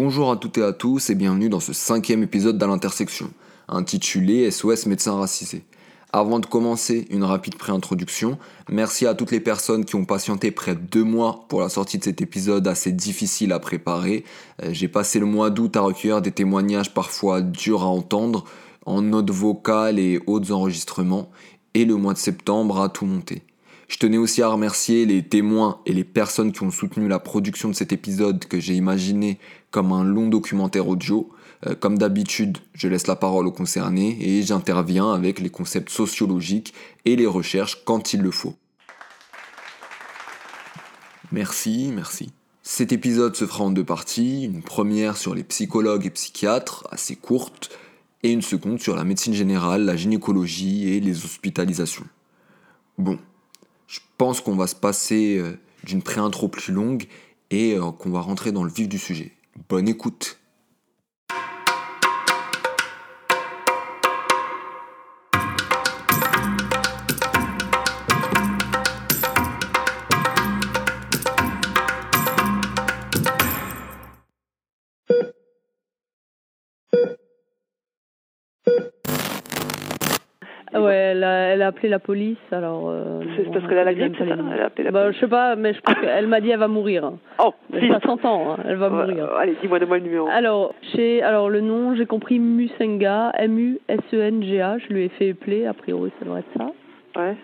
Bonjour à toutes et à tous et bienvenue dans ce cinquième épisode d'À l'intersection, intitulé SOS médecins racisés. Avant de commencer, une rapide pré-introduction. Merci à toutes les personnes qui ont patienté près de deux mois pour la sortie de cet épisode assez difficile à préparer. Euh, j'ai passé le mois d'août à recueillir des témoignages parfois durs à entendre, en notes vocales et autres enregistrements, et le mois de septembre à tout monter. Je tenais aussi à remercier les témoins et les personnes qui ont soutenu la production de cet épisode que j'ai imaginé comme un long documentaire audio. Euh, comme d'habitude, je laisse la parole aux concernés et j'interviens avec les concepts sociologiques et les recherches quand il le faut. Merci, merci. Cet épisode se fera en deux parties, une première sur les psychologues et psychiatres, assez courte, et une seconde sur la médecine générale, la gynécologie et les hospitalisations. Bon, je pense qu'on va se passer euh, d'une pré-intro plus longue et euh, qu'on va rentrer dans le vif du sujet. Bonne écoute elle a, elle a appelé la police, alors... Euh, C'est bon, parce qu'elle a la elle grippe, c'est ça les- Elle a appelé la Bah, police. je sais pas, mais je pense qu'elle m'a dit elle va mourir. Oh, ça s'entend, hein, elle va Ouais, mourir. Allez, dis-moi, donne-moi le numéro. Alors, chez, alors le nom, j'ai compris Musenga, M-U-S-E-N-G-A, je lui ai fait appeler, a priori ça doit être ça. Ouais,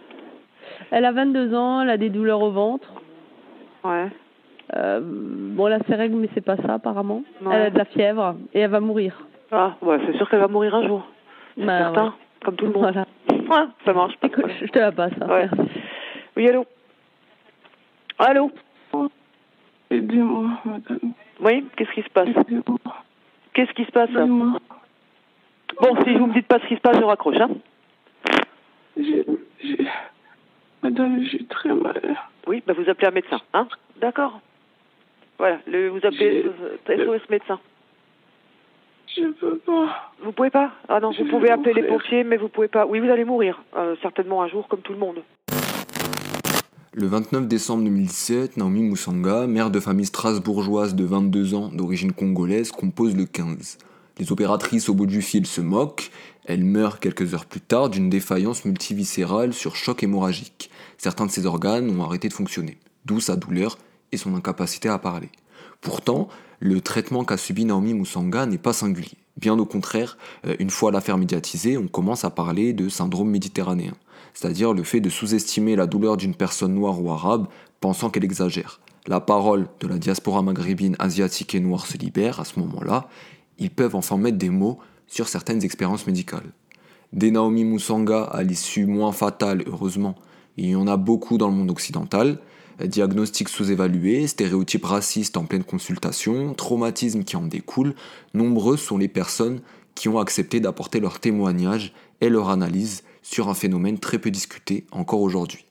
Elle a 22 ans, elle a des douleurs au ventre. ouais. Euh, bon, elle a ses règles, mais c'est pas ça apparemment. Ouais. Elle a de la fièvre et elle va mourir. Ah, ouais, c'est sûr qu'elle va mourir un jour. C'est Bah, certain, ouais. comme tout le monde. Voilà. Ouais, ça marche. pas Écoute, je te la passe. hein, Ouais. Oui, allô? Allô? Aidez-moi, madame. Oui, qu'est-ce qui se passe? Aidez-moi. Qu'est-ce qui se passe Aidez-moi. Bon, si vous me dites pas ce qui se passe, je raccroche, hein J'ai, j'ai... Madame, j'ai très mal. Oui, bah vous appelez un médecin, hein D'accord. Voilà, le, vous appelez SOS médecin. Je peux pas. Vous pouvez pas? Ah non, Je vous pouvez appeler les pompiers, mais vous pouvez pas. Oui, vous allez mourir, euh, certainement un jour, comme tout le monde. Le 29 décembre 2017, Naomi Moussanga, mère de famille strasbourgeoise de 22 ans d'origine congolaise, compose le 15. Les opératrices au bout du fil se moquent, elle meurt quelques heures plus tard d'une défaillance multiviscérale sur choc hémorragique. Certains de ses organes ont arrêté de fonctionner, d'où sa douleur et son incapacité à parler. Pourtant, le traitement qu'a subi Naomi Moussanga n'est pas singulier. Bien au contraire, euh, une fois l'affaire médiatisée, on commence à parler de syndrome méditerranéen, c'est-à-dire le fait de sous-estimer la douleur d'une personne noire ou arabe, pensant qu'elle exagère. La parole de la diaspora maghrébine, asiatique et noire se libère à ce moment-là. Ils peuvent enfin mettre des mots sur certaines expériences médicales. Des Naomi Moussanga à l'issue moins fatale, heureusement, il y en a beaucoup dans le monde occidental. Diagnostics sous-évalués, stéréotypes racistes en pleine consultation, traumatismes qui en découlent, nombreuses sont les personnes qui ont accepté d'apporter leur témoignage et leur analyse sur un phénomène très peu discuté encore aujourd'hui.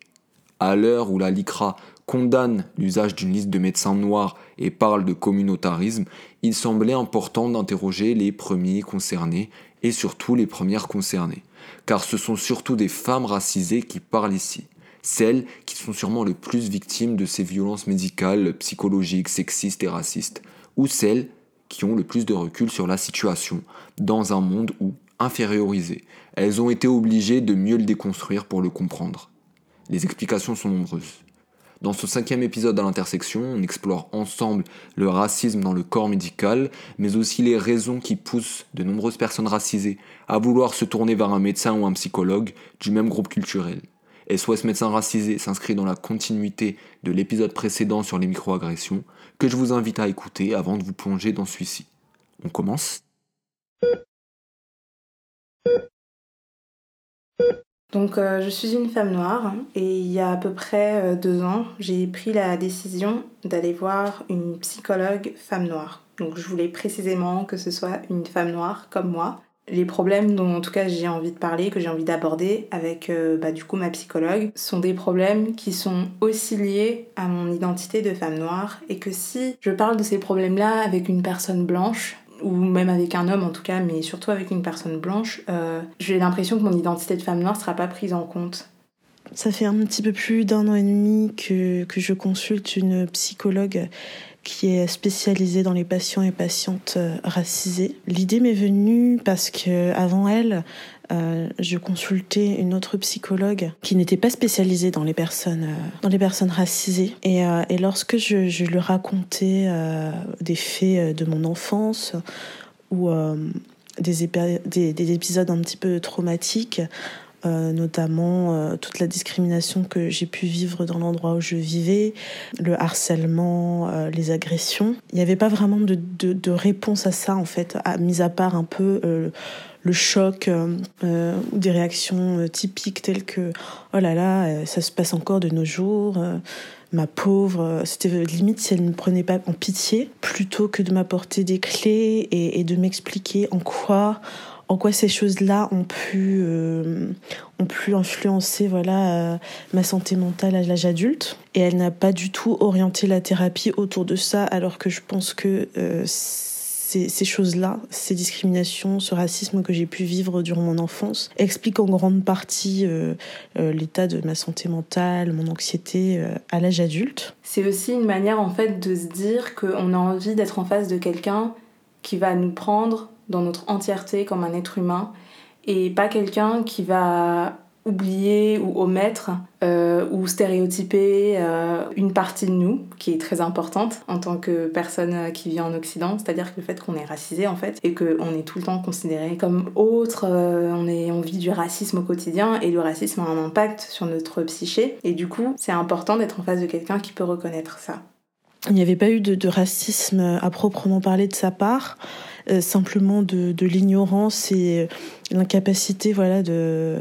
À l'heure où la LICRA condamne l'usage d'une liste de médecins noirs et parle de communautarisme, il semblait important d'interroger les premiers concernés et surtout les premières concernées. Car ce sont surtout des femmes racisées qui parlent ici. Celles qui sont sûrement le plus victimes de ces violences médicales, psychologiques, sexistes et racistes. Ou celles qui ont le plus de recul sur la situation, dans un monde où, infériorisées, elles ont été obligées de mieux le déconstruire pour le comprendre. Les explications sont nombreuses. Dans ce cinquième épisode à l'intersection, on explore ensemble le racisme dans le corps médical, mais aussi les raisons qui poussent de nombreuses personnes racisées à vouloir se tourner vers un médecin ou un psychologue du même groupe culturel. SOS Médecin Racisé s'inscrit dans la continuité de l'épisode précédent sur les microagressions, que je vous invite à écouter avant de vous plonger dans celui-ci. On commence Donc, euh, je suis une femme noire et il y a à peu près euh, deux ans, j'ai pris la décision d'aller voir une psychologue femme noire. Donc, je voulais précisément que ce soit une femme noire comme moi. Les problèmes dont en tout cas j'ai envie de parler, que j'ai envie d'aborder avec euh, bah, du coup ma psychologue, sont des problèmes qui sont aussi liés à mon identité de femme noire et que si je parle de ces problèmes-là avec une personne blanche, ou même avec un homme en tout cas, mais surtout avec une personne blanche, euh, j'ai l'impression que mon identité de femme noire sera pas prise en compte. ça fait un petit peu plus d'un an et demi que, que je consulte une psychologue qui est spécialisée dans les patients et patientes euh, racisés. L'idée m'est venue parce que avant elle, euh, je consultais une autre psychologue qui n'était pas spécialisée dans les personnes euh, dans les personnes racisées et, lorsque je, lui racontais des faits de mon enfance ou des, épisodes un petit peu traumatiques euh, notamment euh, toute la discrimination que j'ai pu vivre dans l'endroit où je vivais, le harcèlement, euh, les agressions. Il n'y avait pas vraiment de, de, réponse à ça, en fait, à, mis à part un peu le choc ou des réactions typiques telles que oh là là, ça se passe encore de nos jours ma pauvre, c'était limite si elle ne me prenait pas en pitié, plutôt que de m'apporter des clés et de m'expliquer en quoi en quoi ces choses-là ont pu euh, ont pu influencer voilà euh, ma santé mentale à l'âge adulte et elle n'a pas du tout orienté la thérapie autour de ça alors que je pense que euh, ces, choses-là, ces discriminations, ce racisme que j'ai pu vivre durant mon enfance, expliquent en grande partie l'état de ma santé mentale, mon anxiété à l'âge adulte. C'est aussi une manière en fait de se dire qu'on a envie d'être en face de quelqu'un qui va nous prendre dans notre entièreté comme un être humain et pas quelqu'un qui va oublier ou omettre euh, ou stéréotyper euh, une partie de nous qui est très importante en tant que personne qui vit en Occident, c'est-à-dire que le fait qu'on est racisé en fait et qu'on est tout le temps considéré comme autre, euh, on, est, on vit du racisme au quotidien et le racisme a un impact sur notre psyché et du coup c'est important d'être en face de quelqu'un qui peut reconnaître ça. Il n'y avait pas eu de, de racisme à proprement parler de sa part. Euh, simplement de, l'ignorance et l'incapacité voilà, de,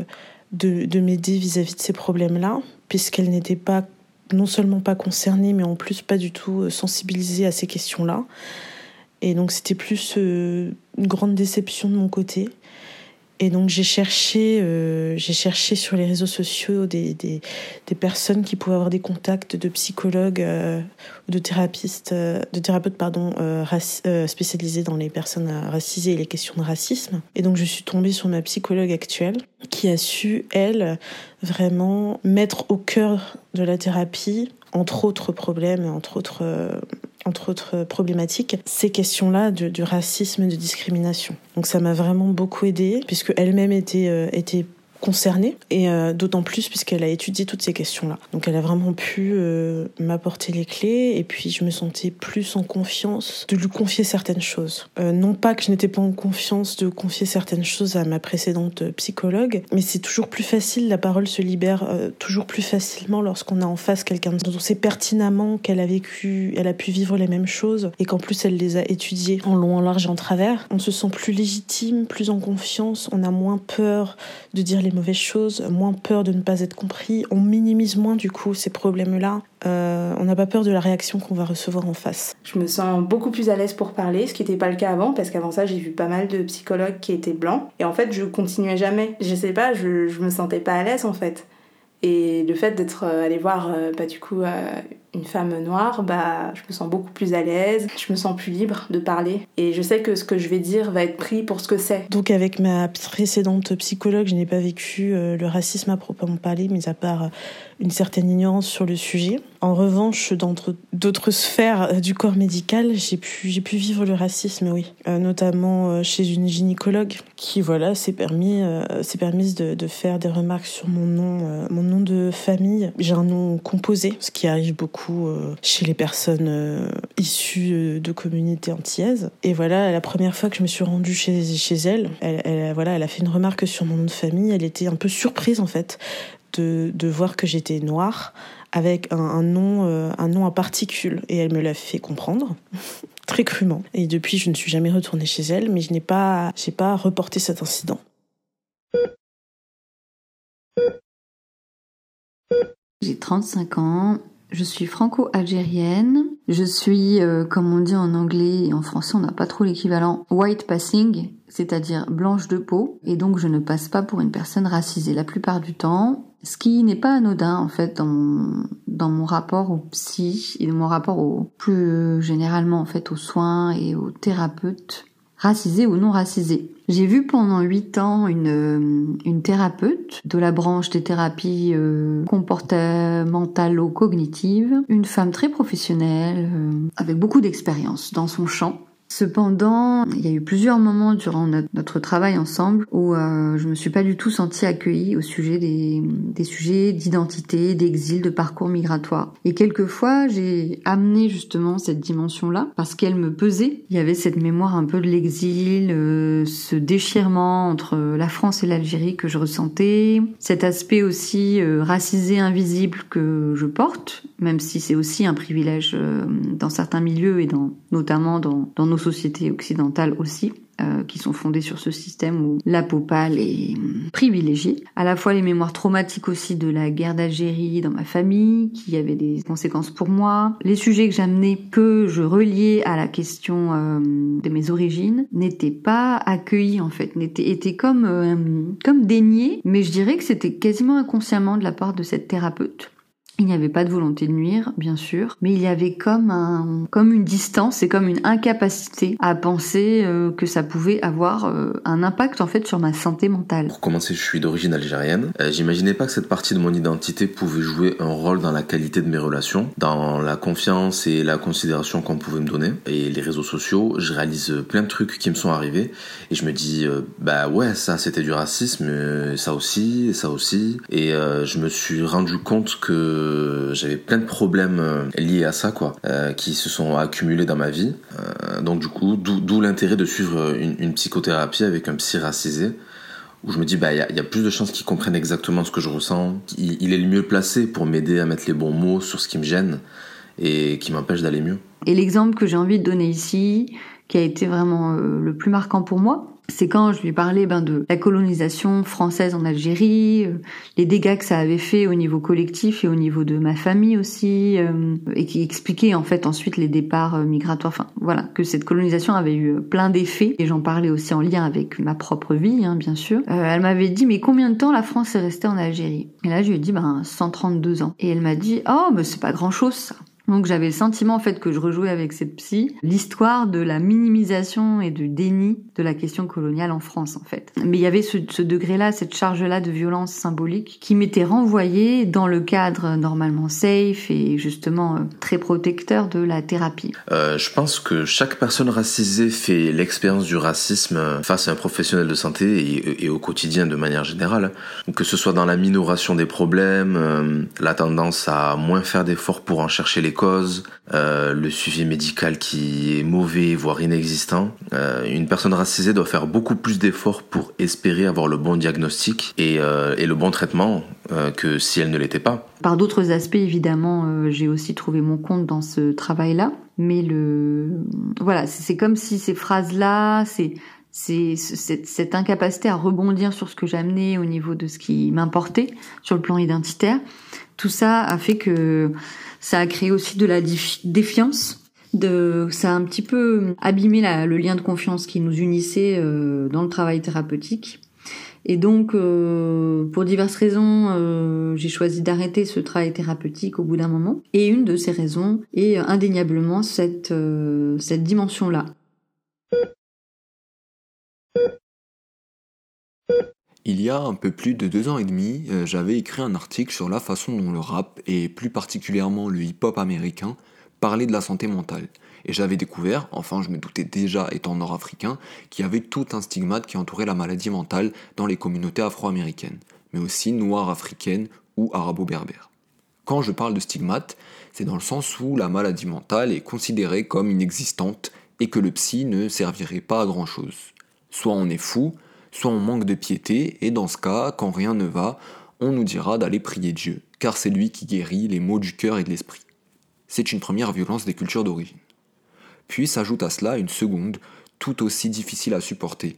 de, de m'aider vis-à-vis de ces problèmes-là, puisqu'elle n'était pas non seulement pas concernée, mais en plus pas du tout sensibilisée à ces questions-là. Et donc c'était plus euh, une grande déception de mon côté. Et donc j'ai cherché, euh, j'ai cherché sur les réseaux sociaux des, des, personnes qui pouvaient avoir des contacts de psychologues euh, ou de thérapeutes, euh, de thérapeutes pardon, spécialisés dans les personnes racisées et les questions de racisme. Et donc je suis tombée sur ma psychologue actuelle qui a su, elle, vraiment mettre au cœur de la thérapie, entre autres problèmes, entre autres entre autres problématiques, ces questions-là du racisme de discrimination. Donc ça m'a vraiment beaucoup aidée, puisque elle-même était, euh, était concernée, et euh, d'autant plus puisqu'elle a étudié toutes ces questions-là. Donc elle a vraiment pu euh, m'apporter les clés, et puis je me sentais plus en confiance de lui confier certaines choses. Euh, non pas que je n'étais pas en confiance de confier certaines choses à ma précédente psychologue, mais c'est toujours plus facile, la parole se libère toujours plus facilement lorsqu'on a en face quelqu'un dont on sait pertinemment qu'elle a vécu, elle a pu vivre les mêmes choses, et qu'en plus elle les a étudiées en long, en large et en travers. On se sent plus légitime, plus en confiance, on a moins peur de dire les mauvaises choses, moins peur de ne pas être compris, on minimise moins du coup ces problèmes-là. Euh, on n'a pas peur de la réaction qu'on va recevoir en face. Je me sens beaucoup plus à l'aise pour parler, ce qui n'était pas le cas avant, parce qu'avant ça, j'ai vu pas mal de psychologues qui étaient blancs. Et en fait, je continuais jamais. Je sais pas, je, je me sentais pas à l'aise en fait. Et le fait d'être euh, allé voir, euh, bah, du coup, une femme noire, bah, je me sens beaucoup plus à l'aise, je me sens plus libre de parler. Et je sais que ce que je vais dire va être pris pour ce que c'est. Donc avec ma précédente psychologue, je n'ai pas vécu euh, le racisme à proprement parler, mis à part euh, une certaine ignorance sur le sujet. En revanche, dans d'autres sphères euh, du corps médical, j'ai pu, vivre le racisme, oui. Notamment chez une gynécologue qui, voilà, s'est permis, permise de, de, faire des remarques sur mon nom, mon nom de famille. J'ai un nom composé, ce qui arrive beaucoup chez les personnes issues de communautés antillaises. Et voilà, la première fois que je me suis rendue chez, elle, elle, voilà, elle a fait une remarque sur mon nom de famille. Elle était un peu surprise, en fait, de, de voir que j'étais noire avec un, un nom, euh, un nom à particules. Et elle me l'a fait comprendre. très crûment. Et depuis, je ne suis jamais retournée chez elle, mais je n'ai pas, j'ai pas reporté cet incident. J'ai 35 ans, je suis franco-algérienne, je suis, euh, comme on dit en anglais et en français, on n'a pas trop l'équivalent, white passing, c'est-à-dire blanche de peau, et donc je ne passe pas pour une personne racisée. La plupart du temps, ce qui n'est pas anodin en fait dans mon, dans mon rapport au psy et mon rapport au plus généralement en fait aux soins et aux thérapeutes racisés ou non racisés. J'ai vu pendant huit ans une, une thérapeute de la branche des thérapies euh, comportementalo-cognitives, une femme très professionnelle, euh, avec beaucoup d'expérience dans son champ. Cependant, il y a eu plusieurs moments durant notre, travail ensemble où euh, je me suis pas du tout sentie accueillie au sujet des, sujets d'identité, d'exil, de parcours migratoire. Et quelquefois, j'ai amené justement cette dimension-là parce qu'elle me pesait. Il y avait cette mémoire un peu de l'exil, euh, ce déchirement entre la France et l'Algérie que je ressentais, cet aspect aussi euh, racisé, invisible que je porte, même si c'est aussi un privilège euh, dans certains milieux et notamment dans, dans nos sociétés occidentales aussi. Euh, qui sont fondées sur ce système où la peau est hum, privilégiée. À la fois les mémoires traumatiques aussi de la guerre d'Algérie dans ma famille, qui avait des conséquences pour moi. Les sujets que j'amenais, que je reliais à la question euh, de mes origines, n'étaient pas accueillis en fait, n'étaient étaient comme euh, comme déniés. Mais je dirais que c'était quasiment inconsciemment de la part de cette thérapeute. Il n'y avait pas de volonté de nuire, bien sûr, mais il y avait comme un, comme une distance et comme une incapacité à penser euh, que ça pouvait avoir euh, un impact en fait sur ma santé mentale. Pour commencer, je suis d'origine algérienne. Euh, J'imaginais pas que cette partie de mon identité pouvait jouer un rôle dans la qualité de mes relations, dans la confiance et la considération qu'on pouvait me donner. Et les réseaux sociaux, je réalise plein de trucs qui me sont arrivés et je me dis bah ouais, ça c'était du racisme, ça aussi, ça aussi. Et je me suis rendu compte que j'avais plein de problèmes euh, liés à ça, quoi, euh, qui se sont accumulés dans ma vie. Euh, donc du coup, d'où l'intérêt de suivre une, psychothérapie avec un psy racisé, où je me dis, bah, il y, a plus de chances qu'il comprenne exactement ce que je ressens. Il, est le mieux placé pour m'aider à mettre les bons mots sur ce qui me gêne et qui m'empêche d'aller mieux. Et l'exemple que j'ai envie de donner ici, qui a été vraiment le plus marquant pour moi, c'est quand je lui parlais ben, de la colonisation française en Algérie, euh, les dégâts que ça avait fait au niveau collectif et au niveau de ma famille aussi, euh, et qui expliquait en fait ensuite les départs euh, migratoires. Enfin voilà, que cette colonisation avait eu plein d'effets. Et j'en parlais aussi en lien avec ma propre vie, hein, bien sûr. elle m'avait dit mais combien de temps la France est restée en Algérie? Et là je lui ai dit ben 132 ans. Et elle m'a dit oh mais c'est pas grand chose ça. Donc j'avais le sentiment en fait que je rejouais avec cette psy l'histoire de la minimisation et du déni de la question coloniale en France en fait. Mais il y avait ce, degré-là, cette charge-là de violence symbolique qui m'était renvoyée dans le cadre normalement safe et justement euh, très protecteur de la thérapie. Euh, je pense que chaque personne racisée fait l'expérience du racisme face à un professionnel de santé et, au quotidien de manière générale. Que ce soit dans la minoration des problèmes, euh, la tendance à moins faire d'efforts pour en chercher les euh, le suivi médical qui est mauvais, voire inexistant. Euh, une personne racisée doit faire beaucoup plus d'efforts pour espérer avoir le bon diagnostic et, euh, le bon traitement que si elle ne l'était pas. Par d'autres aspects, évidemment, j'ai aussi trouvé mon compte dans ce travail-là. Mais le, voilà, c'est comme si ces phrases-là, c'est cette, incapacité à rebondir sur ce que j'amenais au niveau de ce qui m'importait sur le plan identitaire. Tout ça a fait que ça a créé aussi de la défiance. Ça a un petit peu abîmé le lien de confiance qui nous unissait euh, dans le travail thérapeutique. Et donc, euh, pour diverses raisons, euh, j'ai choisi d'arrêter ce travail thérapeutique au bout d'un moment. Et une de ces raisons est indéniablement cette dimension-là. Il y a un peu plus de deux ans et demi, euh, j'avais écrit un article sur la façon dont le rap, et plus particulièrement le hip-hop américain, parlait de la santé mentale. Et j'avais découvert, enfin je me doutais déjà étant nord-africain, qu'il y avait tout un stigmate qui entourait la maladie mentale dans les communautés afro-américaines, mais aussi noires africaines ou arabo-berbères. Quand je parle de stigmate, c'est dans le sens où la maladie mentale est considérée comme inexistante et que le psy ne servirait pas à grand chose. Soit on est fou, soit on manque de piété, et dans ce cas, quand rien ne va, on nous dira d'aller prier Dieu, car c'est lui qui guérit les maux du cœur et de l'esprit. C'est une première violence des cultures d'origine. Puis s'ajoute à cela une seconde, tout aussi difficile à supporter,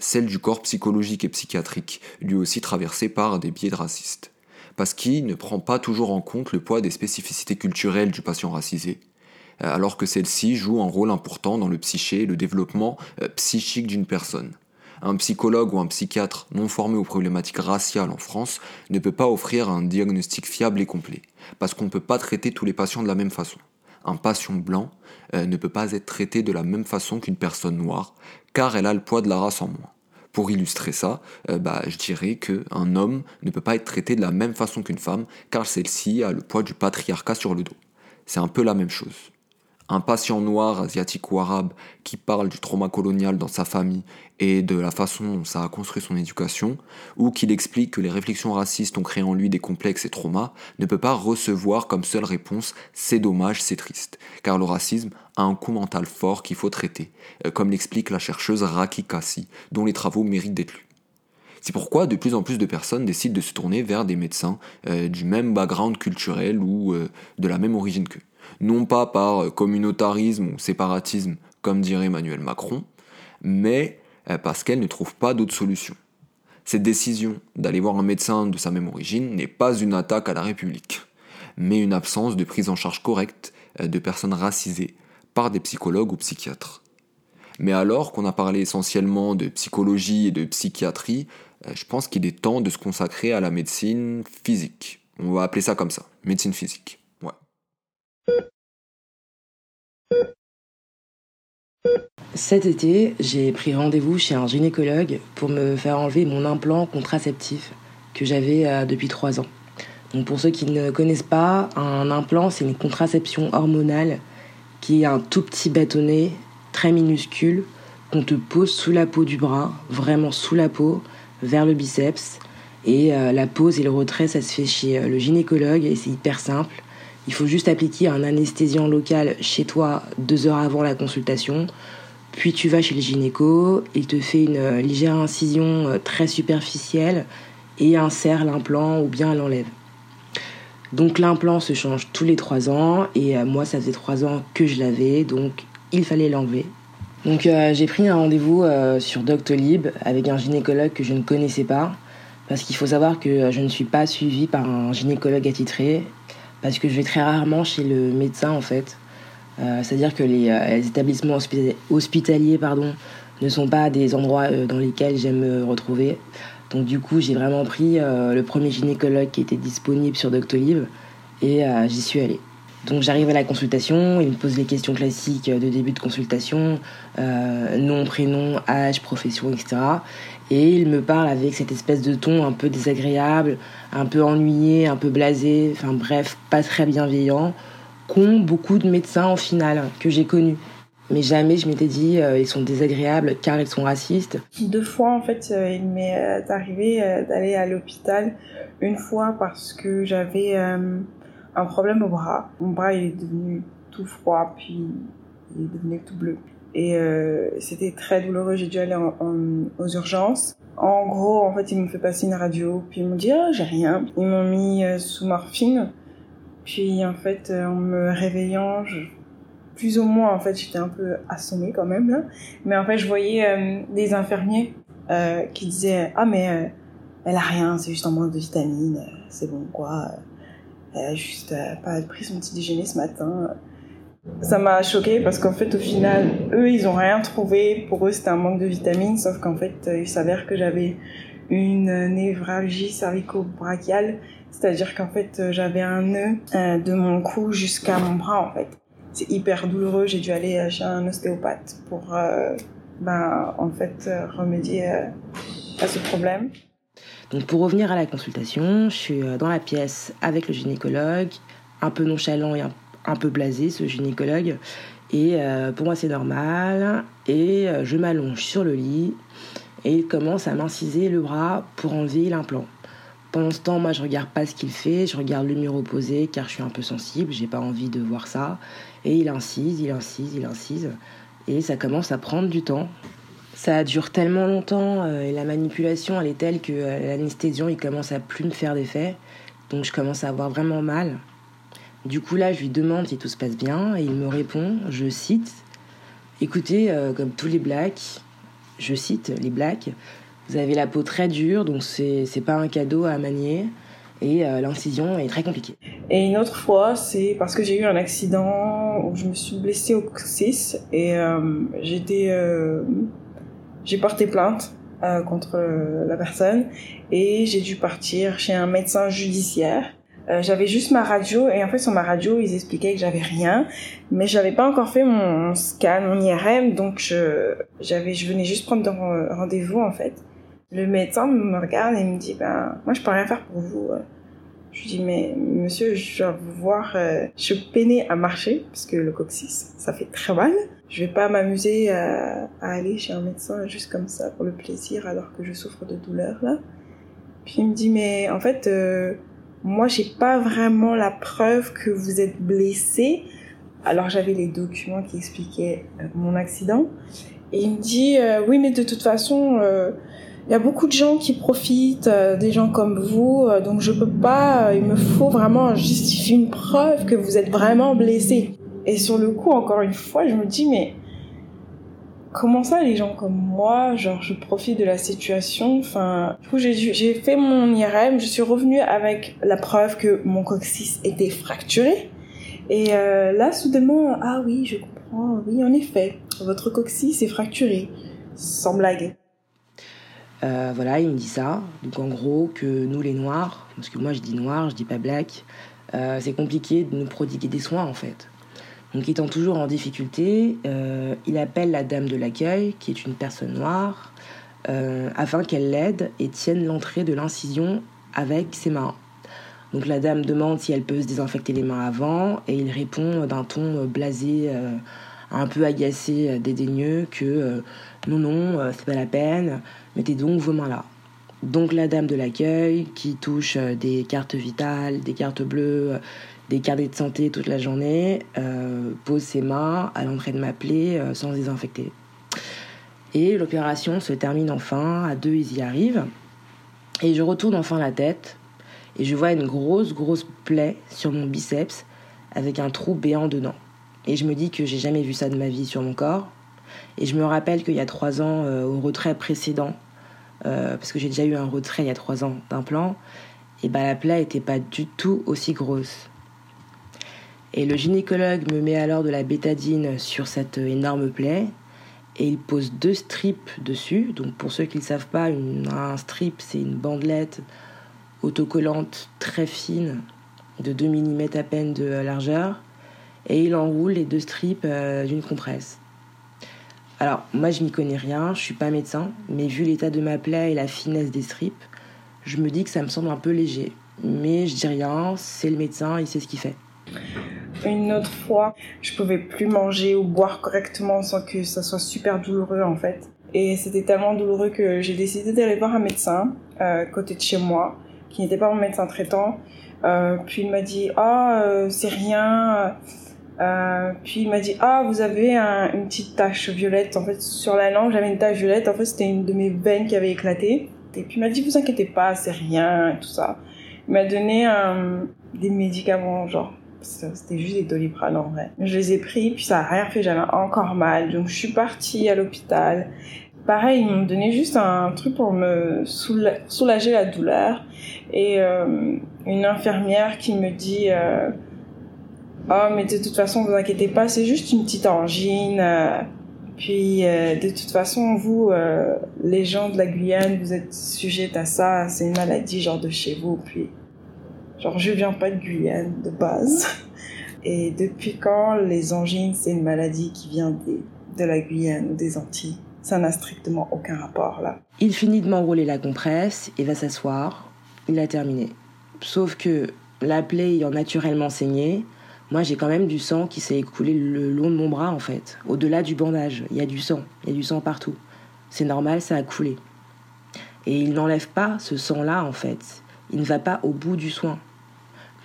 celle du corps psychologique et psychiatrique, lui aussi traversé par des biais de racistes. Parce qu'il ne prend pas toujours en compte le poids des spécificités culturelles du patient racisé, alors que celle-ci joue un rôle important dans le psyché et le développement euh, psychique d'une personne. Un psychologue ou un psychiatre non formé aux problématiques raciales en France ne peut pas offrir un diagnostic fiable et complet, parce qu'on ne peut pas traiter tous les patients de la même façon. un patient blanc, euh, ne peut pas être traité de la même façon qu'une personne noire, car elle a le poids de la race en moins. Pour illustrer ça, euh, bah, je dirais qu'un homme ne peut pas être traité de la même façon qu'une femme, car celle-ci a le poids du patriarcat sur le dos. C'est un peu la même chose un patient noir, asiatique ou arabe qui parle du trauma colonial dans sa famille et de la façon dont ça a construit son éducation, ou qu'il explique que les réflexions racistes ont créé en lui des complexes et traumas, ne peut pas recevoir comme seule réponse c'est dommage, c'est triste, car le racisme a un coup mental fort qu'il faut traiter, euh, comme l'explique la chercheuse Raki Kassi, dont les travaux méritent d'être lus. C'est pourquoi de plus en plus de personnes décident de se tourner vers des médecins euh, du même background culturel ou euh, de la même origine qu'eux non pas par communautarisme ou séparatisme, comme dirait Emmanuel Macron, mais euh, parce qu'elle ne trouve pas d'autre solution. Cette décision d'aller voir un médecin de sa même origine n'est pas une attaque à la République, mais une absence de prise en charge correcte euh, de personnes racisées par des psychologues ou psychiatres. Mais alors qu'on a parlé essentiellement de psychologie et de psychiatrie, euh, je pense qu'il est temps de se consacrer à la médecine physique. On va appeler ça comme ça, médecine physique. Cet été, j'ai pris rendez-vous chez un gynécologue pour me faire enlever mon implant contraceptif que j'avais euh, depuis trois ans. Donc pour ceux qui ne connaissent pas, un implant, c'est une contraception hormonale qui est un tout petit bâtonnet très minuscule qu'on te pose sous la peau du bras, vraiment sous la peau, vers le biceps. Et euh, la pose et le retrait, ça se fait chez euh, le gynécologue et c'est hyper simple. Il faut juste appliquer un anesthésiant local chez toi deux heures avant la consultation. Puis tu vas chez le gynéco, il te fait une euh, légère incision euh, très superficielle et insère l'implant ou bien l'enlève. Donc l'implant se change tous les trois ans et euh, moi ça faisait trois ans que je l'avais donc il fallait l'enlever. Donc j'ai pris un rendez-vous sur Doctolib avec un gynécologue que je ne connaissais pas parce qu'il faut savoir que je ne suis pas suivie par un gynécologue attitré parce que je vais très rarement chez le médecin en fait. Euh, c'est-à-dire que les, euh, établissements hospitaliers pardon, ne sont pas des endroits euh, dans lesquels j'aime me retrouver. Donc du coup, j'ai vraiment pris le premier gynécologue qui était disponible sur Doctolib et j'y suis allée. Donc j'arrive à la consultation, il me pose les questions classiques de début de consultation, nom, prénom, âge, profession, etc. Et il me parle avec cette espèce de ton un peu désagréable, un peu ennuyé, un peu blasé, enfin bref, pas très bienveillant, qu'ont beaucoup de médecins en finale que j'ai connus. Mais jamais je m'étais dit euh, ils sont désagréables car ils sont racistes. Deux fois en fait euh, il m'est euh, arrivé d'aller à l'hôpital. Une fois parce que j'avais un problème au bras. Mon bras il est devenu tout froid puis il est devenu tout bleu et euh, c'était très douloureux. J'ai dû aller aux urgences. En gros, en fait, ils m'ont fait passer une radio, puis ils m'ont dit oh j'ai rien. Ils m'ont mis euh, sous morphine. Puis en fait, euh, en me réveillant, plus ou moins en fait, j'étais un peu assommée quand même là. Mais en fait, je voyais des infirmiers qui disaient ah mais elle a rien, c'est juste un manque de vitamines, c'est bon quoi. Elle a juste pas pris son petit déjeuner ce matin. Ça m'a choqué parce qu'en fait, au final, eux, ils ont rien trouvé. Pour eux, c'était un manque de vitamines, sauf qu'en fait, euh, il s'avère que j'avais une névralgie cervico-brachiale, c'est-à-dire qu'en fait, euh, j'avais un nœud euh, de mon cou jusqu'à mon bras, en fait. C'est hyper douloureux. J'ai dû aller chez un ostéopathe pour, ben, en fait, remédier à ce problème. Donc, pour revenir à la consultation, je suis dans la pièce avec le gynécologue, un peu nonchalant et un un peu blasé, ce gynécologue. Et euh, pour moi, c'est normal. Et euh, je m'allonge sur le lit et il commence à m'inciser le bras pour enlever l'implant. Pendant ce temps, moi, je regarde pas ce qu'il fait, je regarde le mur opposé car je suis un peu sensible, j'ai pas envie de voir ça. Et il incise, il incise, il incise. Et ça commence à prendre du temps. Ça dure tellement longtemps euh, et la manipulation, elle est telle que l'anesthésion, il commence à plus me faire d'effet. Donc je commence à avoir vraiment mal. Du coup, là, je lui demande si tout se passe bien et il me répond, je cite, Écoutez, euh, comme tous les blacks, je cite les blacks, vous avez la peau très dure, donc c'est pas un cadeau à manier et euh, l'incision est très compliquée. Et une autre fois, c'est parce que j'ai eu un accident où je me suis blessée au coccyx et euh, j'étais, j'ai porté plainte contre la personne et j'ai dû partir chez un médecin judiciaire Euh, j'avais juste ma radio et en fait sur ma radio ils expliquaient que j'avais rien, mais j'avais pas encore fait mon scan, mon IRM, donc je j'avais je venais juste prendre rendez-vous en fait. Le médecin me regarde et me dit ben moi je peux rien faire pour vous. Je lui dis mais monsieur je dois vous voir, euh, je peinais à marcher parce que le coccyx ça fait très mal. Je vais pas m'amuser à, à aller chez un médecin juste comme ça pour le plaisir alors que je souffre de douleur là. Puis il me dit mais en fait euh, moi j'ai pas vraiment la preuve que vous êtes blessé. Alors j'avais les documents qui expliquaient euh, mon accident. Et il me dit euh, oui mais de toute façon il y a beaucoup de gens qui profitent, des gens comme vous, donc je peux pas, il me faut vraiment justifier une preuve que vous êtes vraiment blessé. Et sur le coup, encore une fois, je me dis mais comment ça les gens comme moi genre je profite de la situation enfin du coup j'ai fait mon IRM je suis revenue avec la preuve que mon coccyx était fracturé. Et euh, là soudainement ah oui je comprends oui en effet votre coccyx est fracturé. Sans blague. Euh, voilà il me dit ça. Donc en gros que nous les noirs parce que moi je dis noir je dis pas black euh, c'est compliqué de nous prodiguer des soins en fait donc étant toujours en difficulté, euh, il appelle la dame de l'accueil, qui est une personne noire, euh, afin qu'elle l'aide et tienne l'entrée de l'incision avec ses mains. Donc la dame demande si elle peut se désinfecter les mains avant, et il répond d'un ton blasé, euh, un peu agacé, dédaigneux, que non, non, c'est pas la peine, mettez donc vos mains là. Donc la dame de l'accueil, qui touche des cartes vitales, des cartes bleues, des carnets de santé toute la journée, euh, pose ses mains à l'entrée de ma plaie euh, sans désinfecter. Et l'opération se termine enfin, à deux ils y arrivent. Et je retourne enfin la tête et je vois une grosse grosse plaie sur mon biceps avec un trou béant dedans. Et je me dis que j'ai jamais vu ça de ma vie sur mon corps. Et je me rappelle qu'il y a trois ans, euh, au retrait précédent, parce que j'ai déjà eu un retrait il y a trois ans d'implant, et ben la plaie était pas du tout aussi grosse. Et le gynécologue me met alors de la bétadine sur cette énorme plaie et il pose deux strips dessus. Donc pour ceux qui ne savent pas, un strip c'est une bandelette autocollante très fine de 2 mm à peine de largeur et il enroule les deux strips euh, d'une compresse. Alors moi je n'y connais rien, je suis pas médecin, mais vu l'état de ma plaie et la finesse des strips, je me dis que ça me semble un peu léger. Mais je dis rien, c'est le médecin, il sait ce qu'il fait. Une autre fois, je pouvais plus manger ou boire correctement sans que ça soit super douloureux en fait. Et c'était tellement douloureux que j'ai décidé d'aller voir un médecin euh, côté de chez moi, qui n'était pas mon médecin traitant. Euh, puis il m'a dit ah euh, c'est rien. Puis il m'a dit ah vous avez un, une petite tache violette en fait sur la langue j'avais une tache violette en fait c'était une de mes veines qui avait éclaté et puis il m'a dit vous inquiétez pas c'est rien et tout ça il m'a donné des médicaments genre c'était juste des doliprane en vrai. Je les ai pris, puis ça a rien fait, j'avais encore mal. Donc je suis partie à l'hôpital. Pareil, ils m'ont donné juste un truc pour me soulager la douleur. Et euh, une infirmière qui me dit euh, Oh, mais de toute façon, vous inquiétez pas, c'est juste une petite angine. Euh, puis de toute façon, vous, les gens de la Guyane, vous êtes sujets à ça, c'est une maladie genre de chez vous. Puis Genre, je viens pas de Guyane de base. Et depuis quand les angines, c'est une maladie qui vient de la Guyane ou des Antilles? Ça n'a strictement aucun rapport là. Il finit de m'enrouler la compresse et va s'asseoir. Il a terminé. Sauf que la plaie ayant naturellement saigné, moi j'ai quand même du sang qui s'est écoulé le long de mon bras en fait. Au-delà du bandage, il y a du sang. Il y a du sang partout. C'est normal, ça a coulé. Et il n'enlève pas ce sang-là en fait. Il ne va pas au bout du soin.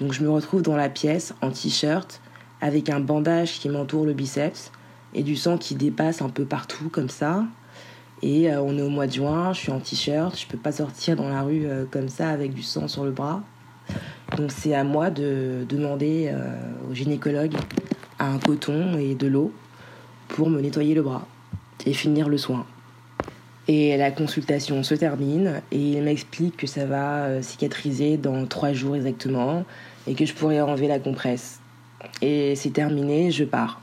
Donc je me retrouve dans la pièce en t-shirt avec un bandage qui m'entoure le biceps et du sang qui dépasse un peu partout comme ça. Et euh, on est au mois de juin, je suis en t-shirt, je peux pas sortir dans la rue euh, comme ça avec du sang sur le bras. Donc c'est à moi de demander euh, au gynécologue un coton et de l'eau pour me nettoyer le bras et finir le soin. Et la consultation se termine et il m'explique que ça va cicatriser dans trois jours exactement et que je pourrais enlever la compresse. Et c'est terminé, je pars.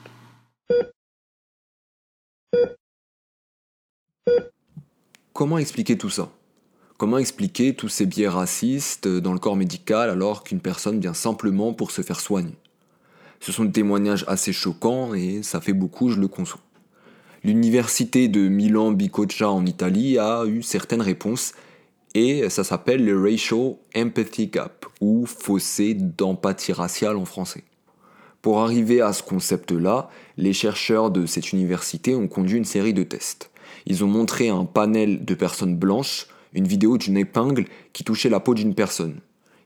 Comment expliquer tout ça? Comment expliquer tous ces biais racistes dans le corps médical alors qu'une personne vient simplement pour se faire soigner? Ce sont des témoignages assez choquants et ça fait beaucoup, je le conçois. L'université de Milan Bicocca en Italie a eu certaines réponses et ça s'appelle le Racial Empathy Gap ou fossé d'empathie raciale en français. Pour arriver à ce concept-là, les chercheurs de cette université ont conduit une série de tests. Ils ont montré à un panel de personnes blanches une vidéo d'une épingle qui touchait la peau d'une personne.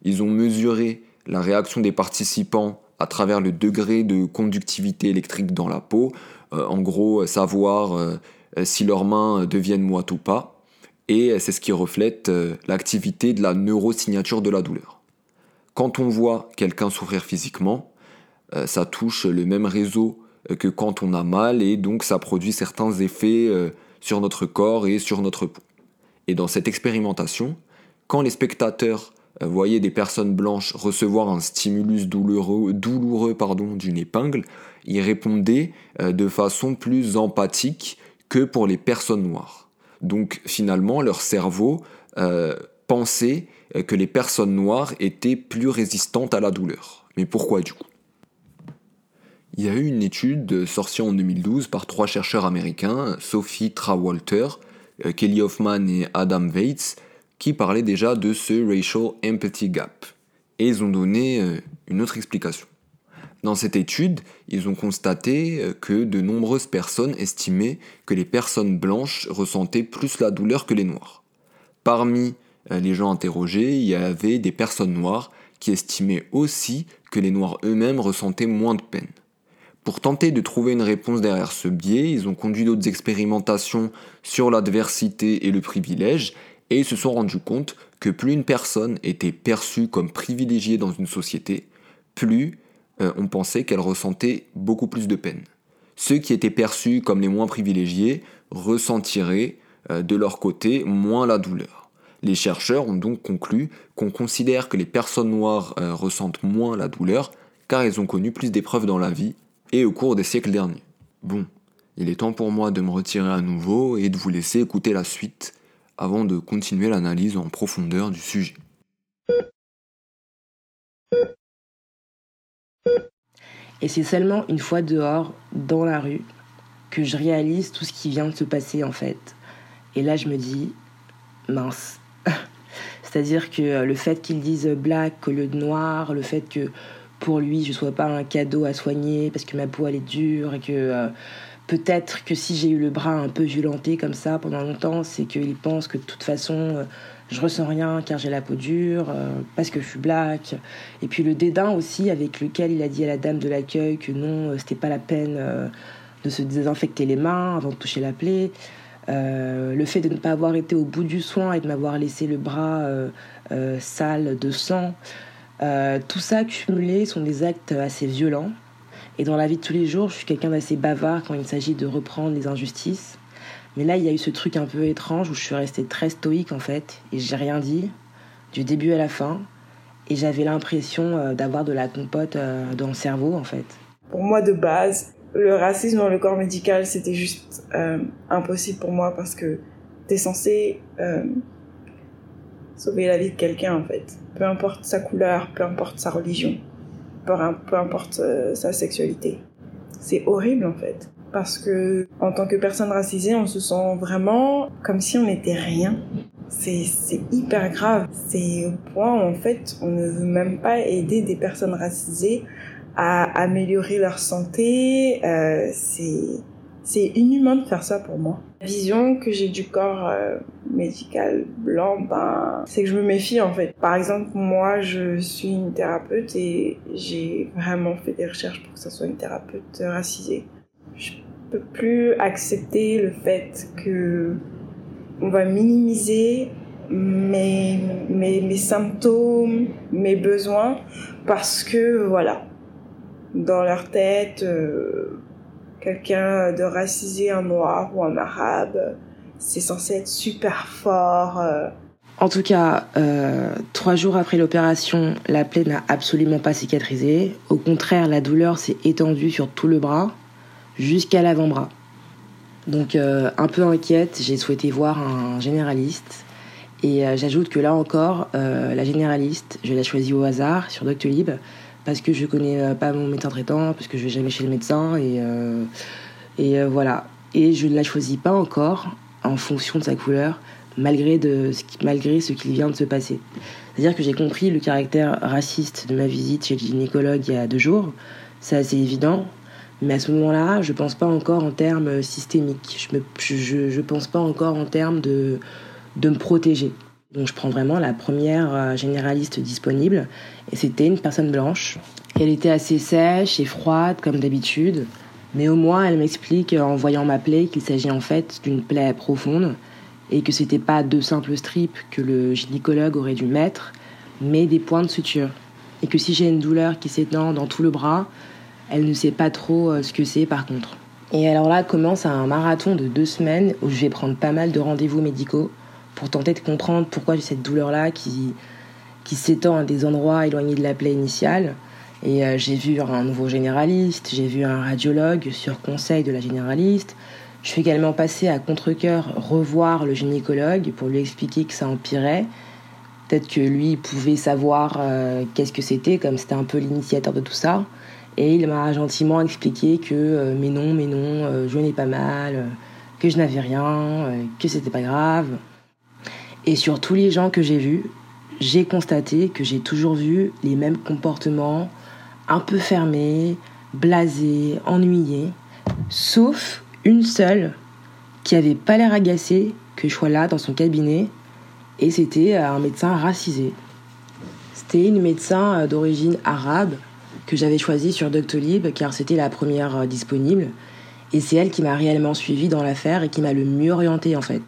Ils ont mesuré la réaction des participants à travers le degré de conductivité électrique dans la peau, en gros savoir euh, si leurs mains deviennent moites ou pas, et c'est ce qui reflète euh, l'activité de la neurosignature de la douleur. Quand on voit quelqu'un souffrir physiquement, ça touche le même réseau que quand on a mal et donc ça produit certains effets sur notre corps et sur notre peau. Et dans cette expérimentation, quand les spectateurs euh, voyaient des personnes blanches recevoir un stimulus douloureux, douloureux pardon, d'une épingle, ils répondaient euh, de façon plus empathique que pour les personnes noires. Donc finalement, leur cerveau euh, pensait que les personnes noires étaient plus résistantes à la douleur. Mais pourquoi du coup? Il y a eu une étude sortie en 2012 par trois chercheurs américains, Sophie Trawalter, euh, Kelly Hoffman et Adam Waits, qui parlaient déjà de ce Racial Empathy Gap. Et ils ont donné euh, une autre explication. Dans cette étude, ils ont constaté euh, que de nombreuses personnes estimaient que les personnes blanches ressentaient plus la douleur que les noirs. Parmi les gens interrogés, il y avait des personnes noires qui estimaient aussi que les noirs eux-mêmes ressentaient moins de peine. Pour tenter de trouver une réponse derrière ce biais, ils ont conduit d'autres expérimentations sur l'adversité et le privilège, et se sont rendus compte que plus une personne était perçue comme privilégiée dans une société, plus euh, on pensait qu'elle ressentait beaucoup plus de peine. Ceux qui étaient perçus comme les moins privilégiés ressentiraient euh, de leur côté moins la douleur. Les chercheurs ont donc conclu qu'on considère que les personnes noires euh, ressentent moins la douleur car elles ont connu plus d'épreuves dans la vie et au cours des siècles derniers. Bon, il est temps pour moi de me retirer à nouveau et de vous laisser écouter la suite avant de continuer l'analyse en profondeur du sujet. Et c'est seulement une fois dehors, dans la rue, que je réalise tout ce qui vient de se passer en fait. Et là, je me dis, mince. C'est-à-dire que le fait qu'ils disent black au lieu de noir, le fait que pour lui, je sois pas un cadeau à soigner parce que ma peau elle est dure et que euh, peut-être que si j'ai eu le bras un peu violenté comme ça pendant longtemps, c'est qu'il pense que de toute façon euh, je ressens rien car j'ai la peau dure, euh, parce que je suis black. Et puis le dédain aussi avec lequel il a dit à la dame de l'accueil que non, c'était pas la peine de se désinfecter les mains avant de toucher la plaie. le fait de ne pas avoir été au bout du soin et de m'avoir laissé le bras sale de sang. Euh, tout ça cumulé sont des actes assez violents. Et dans la vie de tous les jours, je suis quelqu'un d'assez bavard quand il s'agit de reprendre les injustices. Mais là, il y a eu ce truc un peu étrange où je suis restée très stoïque en fait, et j'ai rien dit, du début à la fin. Et j'avais l'impression euh, d'avoir de la compote euh, dans le cerveau en fait. Pour moi, de base, le racisme dans le corps médical, c'était juste impossible pour moi parce que t'es censé sauver la vie de quelqu'un en fait. Peu importe sa couleur, peu importe sa religion, peu, importe euh, sa sexualité. C'est horrible en fait. Parce que en tant que personne racisée, on se sent vraiment comme si on n'était rien. C'est hyper grave. C'est au point où en fait on ne veut même pas aider des personnes racisées à améliorer leur santé. Euh, c'est inhumain de faire ça pour moi. La vision que j'ai du corps euh, médical blanc, ben, c'est que je me méfie en fait. Par exemple, moi, je suis une thérapeute et j'ai vraiment fait des recherches pour que ça soit une thérapeute racisée. Je peux plus accepter le fait que on va minimiser mes, mes, mes symptômes, mes besoins, parce que voilà, dans leur tête, euh, quelqu'un de racisé, un noir ou un arabe, c'est censé être super fort. Euh. En tout cas, euh, trois jours après l'opération, la plaie n'a absolument pas cicatrisé. Au contraire, la douleur s'est étendue sur tout le bras, jusqu'à l'avant-bras. Donc, euh, un peu inquiète, j'ai souhaité voir un généraliste. Et j'ajoute que là encore, la généraliste, je l'ai choisie au hasard sur Doctolib parce que je connais pas mon médecin traitant, parce que je vais jamais chez le médecin et, et voilà. Et je ne la choisis pas encore en fonction de sa couleur, malgré, de, malgré ce qui vient de se passer. C'est-à-dire que j'ai compris le caractère raciste de ma visite chez le gynécologue il y a deux jours. C'est assez évident. Mais à ce moment-là, je ne pense pas encore en termes systémiques. Je ne je, pense pas encore en termes de, de me protéger. Donc je prends vraiment la première euh, généraliste disponible. Et c'était une personne blanche. Elle était assez sèche et froide comme d'habitude. Mais au moins, elle m'explique en voyant ma plaie qu'il s'agit en fait d'une plaie profonde et que c'était pas deux simples strips que le gynécologue aurait dû mettre, mais des points de suture. Et que si j'ai une douleur qui s'étend dans tout le bras, elle ne sait pas trop euh, ce que c'est par contre. Et alors là commence un marathon de deux semaines où je vais prendre pas mal de rendez-vous médicaux pour tenter de comprendre pourquoi j'ai cette douleur-là qui, qui s'étend à des endroits éloignés de la plaie initiale. Et euh, j'ai vu un nouveau généraliste, j'ai vu un radiologue sur conseil de la généraliste. Je suis également passée à contre-coeur revoir le gynécologue pour lui expliquer que ça empirait. Peut-être que lui pouvait savoir euh, qu'est-ce que c'était, comme c'était un peu l'initiateur de tout ça. Et il m'a gentiment expliqué que euh, mais non, mais non, je n'ai pas mal, que je n'avais rien, que c'était pas grave. Et sur tous les gens que j'ai vus, j'ai constaté que j'ai toujours vu les mêmes comportements, un peu fermé, blasé, ennuyé, sauf une seule qui avait pas l'air agacée que je sois là dans son cabinet, et c'était un médecin racisé. C'était une médecin euh, d'origine arabe que j'avais choisie sur Doctolib car c'était la première euh, disponible, et c'est elle qui m'a réellement suivi dans l'affaire et qui m'a le mieux orienté en fait.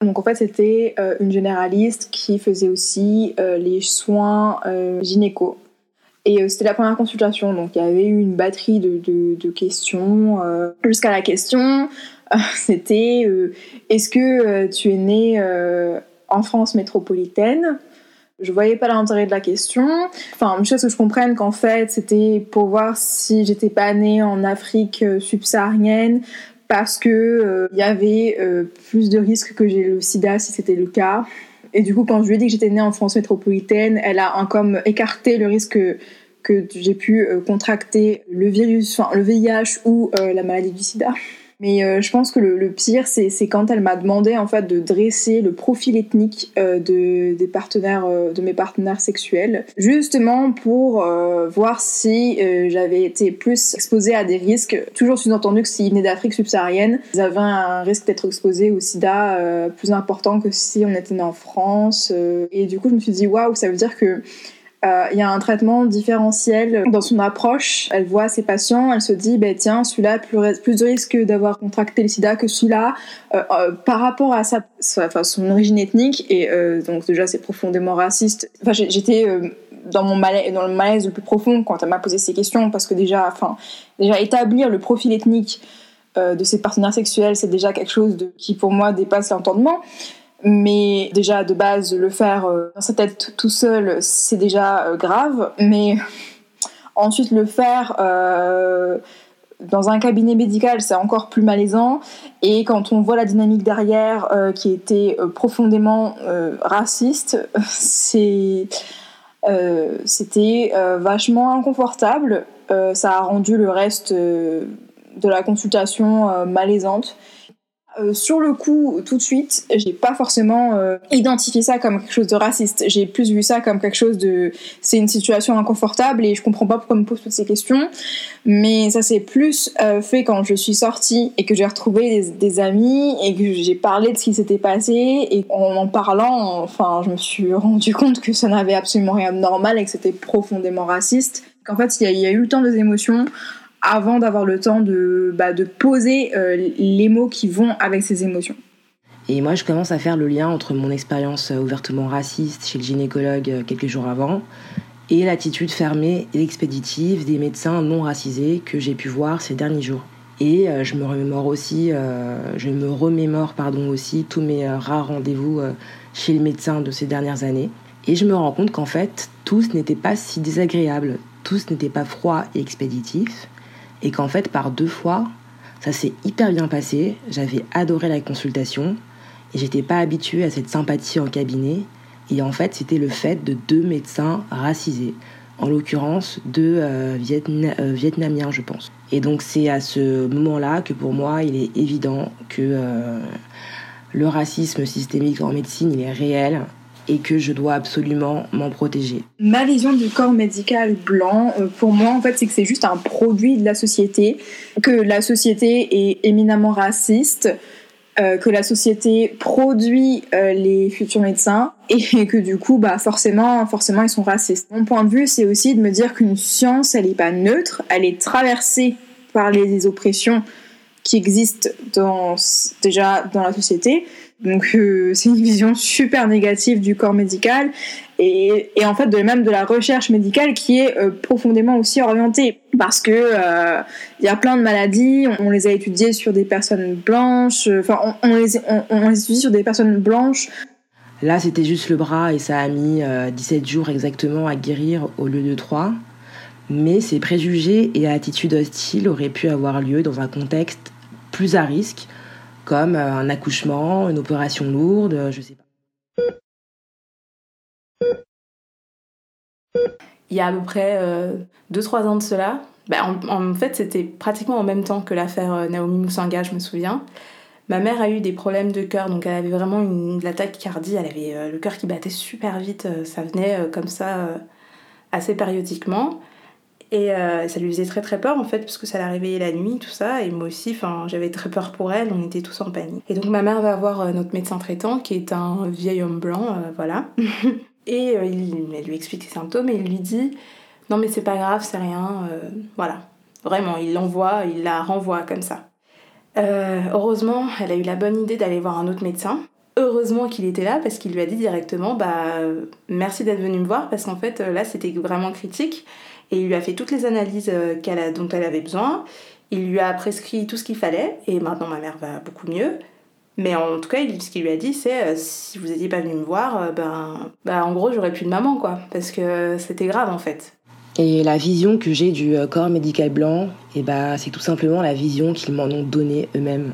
Donc en fait, c'était euh, une généraliste qui faisait aussi euh, les soins gynéco. Et c'était la première consultation, donc il y avait eu une batterie de questions. Jusqu'à la question, c'était est-ce que tu es né en France métropolitaine? Je voyais pas l'intérêt de la question. Enfin, je sais que je comprenne qu'en fait, c'était pour voir si j'étais pas née en Afrique subsaharienne, parce que euh, il y avait euh, plus de risques que j'ai le sida si c'était le cas. Et du coup, quand je lui ai dit que j'étais née en France métropolitaine, elle a un, comme écarté le risque que, j'ai pu euh, contracter le virus, enfin le VIH ou la maladie du sida. Mais euh, je pense que le, le pire, c'est quand elle m'a demandé en fait de dresser le profil ethnique euh, de, des partenaires, euh, de mes partenaires sexuels, justement pour voir si j'avais été plus exposée à des risques. Toujours sous-entendu que s'ils venaient d'Afrique subsaharienne, ils avaient un risque d'être exposés au SIDA plus important que si on était né en France. et du coup, je me suis dit waouh, ça veut dire que euh, il y a un traitement différentiel dans son approche. Elle voit ses patients, elle se dit, ben tiens, celui-là plus, plus de risque d'avoir contracté le sida que celui-là euh, euh, par rapport à sa, enfin, son origine ethnique. Et donc déjà, c'est profondément raciste. Enfin, j'étais dans mon malaise, dans le malaise le plus profond quand elle m'a posé ces questions parce que déjà, enfin, déjà établir le profil ethnique de ses partenaires sexuels, c'est déjà quelque chose qui pour moi dépasse l'entendement. Mais déjà, de base, le faire euh, dans sa tête tout seul, c'est déjà euh, grave. Mais ensuite, le faire euh, dans un cabinet médical, c'est encore plus malaisant. Et quand on voit la dynamique derrière qui était profondément raciste, c'était vachement inconfortable. ça a rendu le reste de la consultation malaisante. Euh, sur le coup, tout de suite, j'ai pas forcément euh, identifié ça comme quelque chose de raciste. J'ai plus vu ça comme quelque chose de. C'est une situation inconfortable et je comprends pas pourquoi on me pose toutes ces questions. Mais ça s'est plus euh, fait quand je suis sortie et que j'ai retrouvé des, amis et que j'ai parlé de ce qui s'était passé. Et en en parlant, enfin, je me suis rendu compte que ça n'avait absolument rien de normal et que c'était profondément raciste. Qu'en fait, il y, y, a eu le temps des émotions avant d'avoir le temps de, bah, poser euh, les mots qui vont avec ces émotions. Et moi, je commence à faire le lien entre mon expérience euh, ouvertement raciste chez le gynécologue euh, quelques jours avant et l'attitude fermée et expéditive des médecins non racisés que j'ai pu voir ces derniers jours. Et je me remémore aussi, je me remémore pardon aussi tous mes rares rendez-vous chez le médecin de ces dernières années. Et je me rends compte qu'en fait, tous n'étaient pas si désagréables, tous n'étaient pas froids et expéditifs, et qu'en fait par deux fois, Ça s'est hyper bien passé, j'avais adoré la consultation et j'étais pas habituée à cette sympathie en cabinet. Et en fait, c'était le fait de deux médecins racisés, en l'occurrence deux euh, euh, Vietnamiens, je pense. Et donc c'est à ce moment-là que pour moi, il est évident que euh, le racisme systémique en médecine, il est réel et que je dois absolument m'en protéger. Ma vision du corps médical blanc, pour moi, en fait, c'est que c'est juste un produit de la société, que la société est éminemment raciste, euh, que la société produit euh, les futurs médecins et que du coup, bah forcément, forcément, ils sont racistes. Mon point de vue, c'est aussi de me dire qu'une science, elle n'est pas neutre, elle est traversée par les oppressions qui existent dans, déjà dans la société. Donc euh, c'est une vision super négative du corps médical et, en fait de même de la recherche médicale qui est euh, profondément aussi orientée parce que euh, il y a plein de maladies, on, les a étudiées sur des personnes blanches, enfin on, on, les, on, les étudie sur des personnes blanches. Là c'était juste le bras et ça a mis 17 jours exactement à guérir au lieu de 3. Mais ces préjugés et attitudes hostiles auraient pu avoir lieu dans un contexte plus à risque comme euh, un accouchement, une opération lourde, euh, je sais pas. Il y a à peu près 2-3 euh, ans de cela, bah, en, fait c'était pratiquement en même temps que l'affaire Naomi Moussanga, je me souviens. Ma mère a eu des problèmes de cœur, donc elle avait vraiment une, attaque cardiaque, elle avait le cœur qui battait super vite, ça venait comme ça assez périodiquement. Et euh, ça lui faisait très très peur en fait, parce que ça la réveillait la nuit, tout ça. Et moi aussi, j'avais très peur pour elle, on était tous en panique. Et donc ma mère va voir euh, notre médecin traitant, qui est un vieil homme blanc, euh, voilà. et il, elle lui explique ses symptômes et il lui dit Non, mais c'est pas grave, c'est rien, voilà. Vraiment, il l'envoie, il la renvoie comme ça. heureusement, elle a eu la bonne idée d'aller voir un autre médecin. Heureusement qu'il était là parce qu'il lui a dit directement bah merci d'être venu me voir parce qu'en fait là c'était vraiment critique et il lui a fait toutes les analyses euh, qu'elle dont elle avait besoin. Il lui a prescrit tout ce qu'il fallait et maintenant ma mère va beaucoup mieux. Mais en tout cas, ce qu'il lui a dit, c'est euh, si vous n'étiez pas venu me voir, euh, ben, ben, en gros, j'aurais plus de maman, quoi. Parce que c'était grave, en fait. Et la vision que j'ai du corps médical blanc, eh ben, c'est tout simplement la vision qu'ils m'en ont donnée eux-mêmes.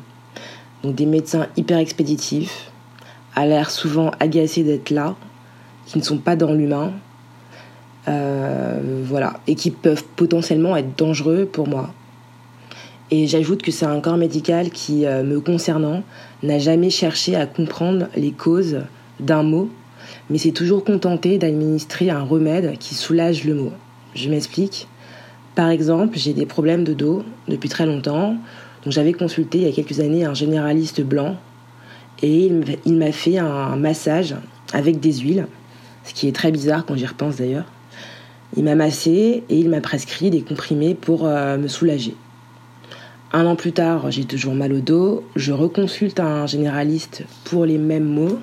Donc des médecins hyper expéditifs, à l'air souvent agacés d'être là, qui ne sont pas dans l'humain, voilà, et qui peuvent potentiellement être dangereux pour moi. Et j'ajoute que c'est un corps médical qui, euh, me concernant, n'a jamais cherché à comprendre les causes d'un mot, mais s'est toujours contenté d'administrer un remède qui soulage le mot. Je m'explique. Par exemple, j'ai des problèmes de dos depuis très longtemps, donc j'avais consulté il y a quelques années un généraliste blanc, et il m'a fait un massage avec des huiles, ce qui est très bizarre quand j'y repense d'ailleurs. Il m'a massé et il m'a prescrit des comprimés pour euh, me soulager. Un an plus tard, j'ai toujours mal au dos. Je reconsulte un généraliste pour les mêmes mots.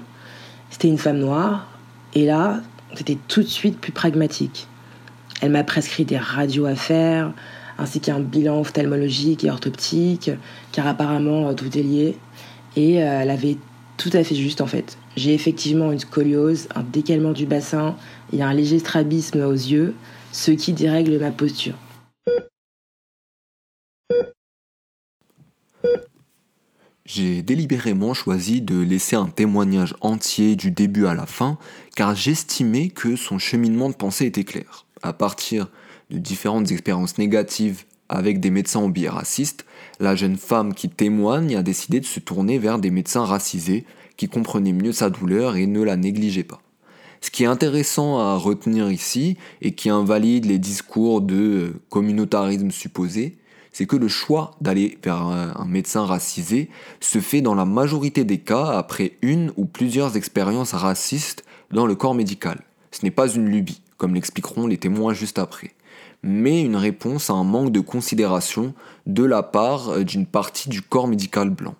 C'était une femme noire. Et là, c'était tout de suite plus pragmatique. Elle m'a prescrit des radios à faire, ainsi qu'un bilan ophtalmologique et orthoptique, car apparemment euh, tout est lié. Et euh, elle avait tout à fait juste en fait. J'ai effectivement une scoliose, un décalement du bassin et un léger strabisme aux yeux, ce qui dérègle ma posture. J'ai délibérément choisi de laisser un témoignage entier du début à la fin, car j'estimais que son cheminement de pensée était clair. À partir de différentes expériences négatives avec des médecins au racistes, la jeune femme qui témoigne a décidé de se tourner vers des médecins racisés qui comprenaient mieux sa douleur et ne la négligeaient pas. Ce qui est intéressant à retenir ici, et qui invalide les discours de communautarisme supposé, c'est que le choix d'aller vers un médecin racisé se fait dans la majorité des cas après une ou plusieurs expériences racistes dans le corps médical. Ce n'est pas une lubie, comme l'expliqueront les témoins juste après, mais une réponse à un manque de considération de la part d'une partie du corps médical blanc.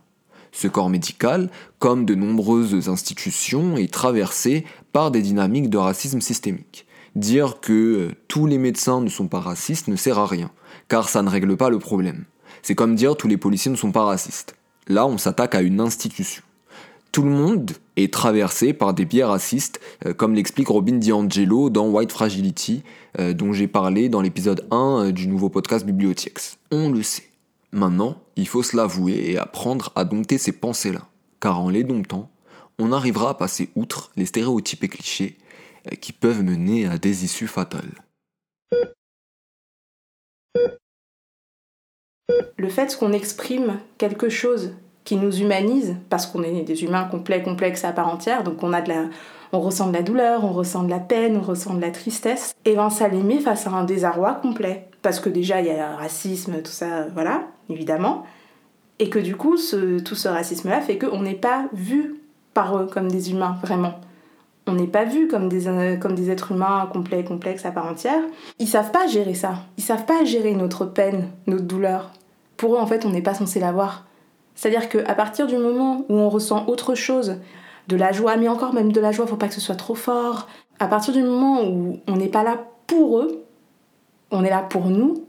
Ce corps médical, comme de nombreuses institutions, est traversé par des dynamiques de racisme systémique. Dire que euh, tous les médecins ne sont pas racistes ne sert à rien, car ça ne règle pas le problème. C'est comme dire tous les policiers ne sont pas racistes. Là, on s'attaque à une institution. Tout le monde est traversé par des biais racistes, euh, comme l'explique Robin DiAngelo dans White Fragility, euh, dont j'ai parlé dans l'épisode 1 du nouveau podcast Bibliothèques. On le sait. Maintenant, il faut se l'avouer et apprendre à dompter ces pensées-là, car en les domptant, on arrivera à passer outre les stéréotypes et clichés euh, qui peuvent mener à des issues fatales. Le fait qu'on exprime quelque chose qui nous humanise, parce qu'on est des humains complets, complexes à part entière, donc on, ressent de la douleur, on ressent de la peine, on ressent de la tristesse, et bien ça face à un désarroi complet. Parce que déjà, il y a racisme, tout ça, voilà, évidemment. Et que du coup, tout ce racisme-là fait qu'on n'est pas vu par eux comme des humains, vraiment. On n'est pas vu comme des, euh, comme des êtres humains complets, complexes à part entière. Ils savent pas gérer ça. Ils savent pas gérer notre peine, notre douleur. Pour eux, en fait, on n'est pas censé l'avoir. C'est-à-dire qu'à partir du moment où on ressent autre chose, de la joie, mais encore même de la joie, faut pas que ce soit trop fort. À partir du moment où on n'est pas là pour eux, on est là pour nous,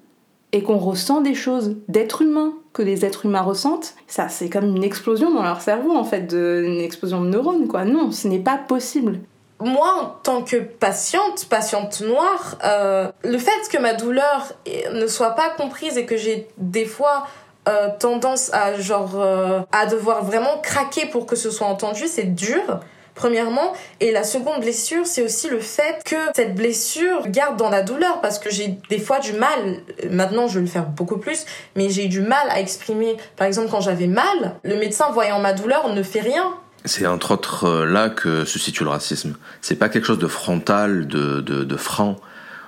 et qu'on ressent des choses d'êtres humains que les êtres humains ressentent, ça c'est comme une explosion dans leur cerveau en fait, une explosion de neurones quoi. Non, ce n'est pas possible. Moi, en tant que patiente, patiente noire, euh, le fait que ma douleur ne soit pas comprise et que j'ai des fois euh, tendance à genre euh, à devoir vraiment craquer pour que ce soit entendu, c'est dur premièrement. Et la seconde blessure, c'est aussi le fait que cette blessure garde dans la douleur parce que j'ai des fois du mal, maintenant je vais le faire beaucoup plus, mais j'ai du mal à exprimer. Par exemple, quand j'avais mal, le médecin voyant ma douleur ne fait rien. C'est entre autres euh, là que se situe le racisme. C'est pas quelque chose de frontal, de, de, franc.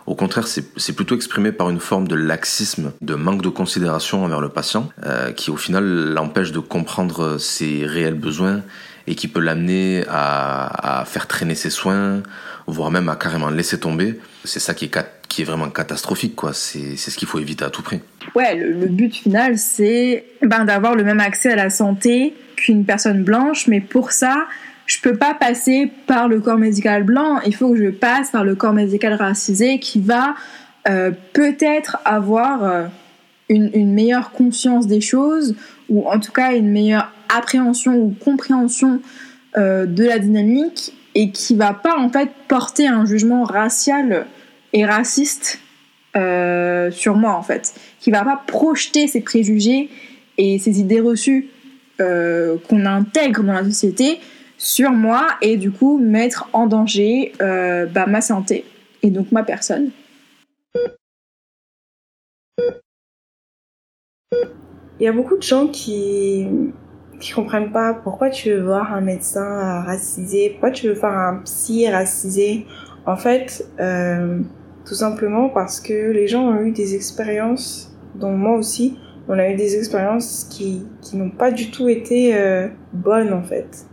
Au contraire, c'est plutôt exprimé par une forme de laxisme, de manque de considération envers le patient, euh, qui au final l'empêche de comprendre ses réels besoins et qui peut l'amener à, faire traîner ses soins, voire même à carrément laisser tomber. C'est ça qui est, vraiment catastrophique, quoi. C'est ce qu'il faut éviter à tout prix. Ouais, le, but final, c'est ben, d'avoir le même accès à la santé qu'une personne blanche, mais pour ça, je peux pas passer par le corps médical blanc, il faut que je passe par le corps médical racisé qui va euh, peut-être avoir euh, une, meilleure conscience des choses ou en tout cas une meilleure appréhension ou compréhension euh, de la dynamique et qui va pas en fait porter un jugement racial et raciste euh, sur moi en fait, qui va pas projeter ses préjugés et ses idées reçues euh, qu'on intègre dans la société sur moi et du coup mettre en danger bah, ma santé et donc ma personne. Il y a beaucoup de gens qui qui comprennent pas pourquoi tu veux voir un médecin racisé, pourquoi tu veux faire un psy racisé. En fait, euh, tout simplement parce que les gens ont eu des expériences, dont moi aussi, on a eu des expériences qui, qui n'ont pas du tout été euh, bonnes en fait.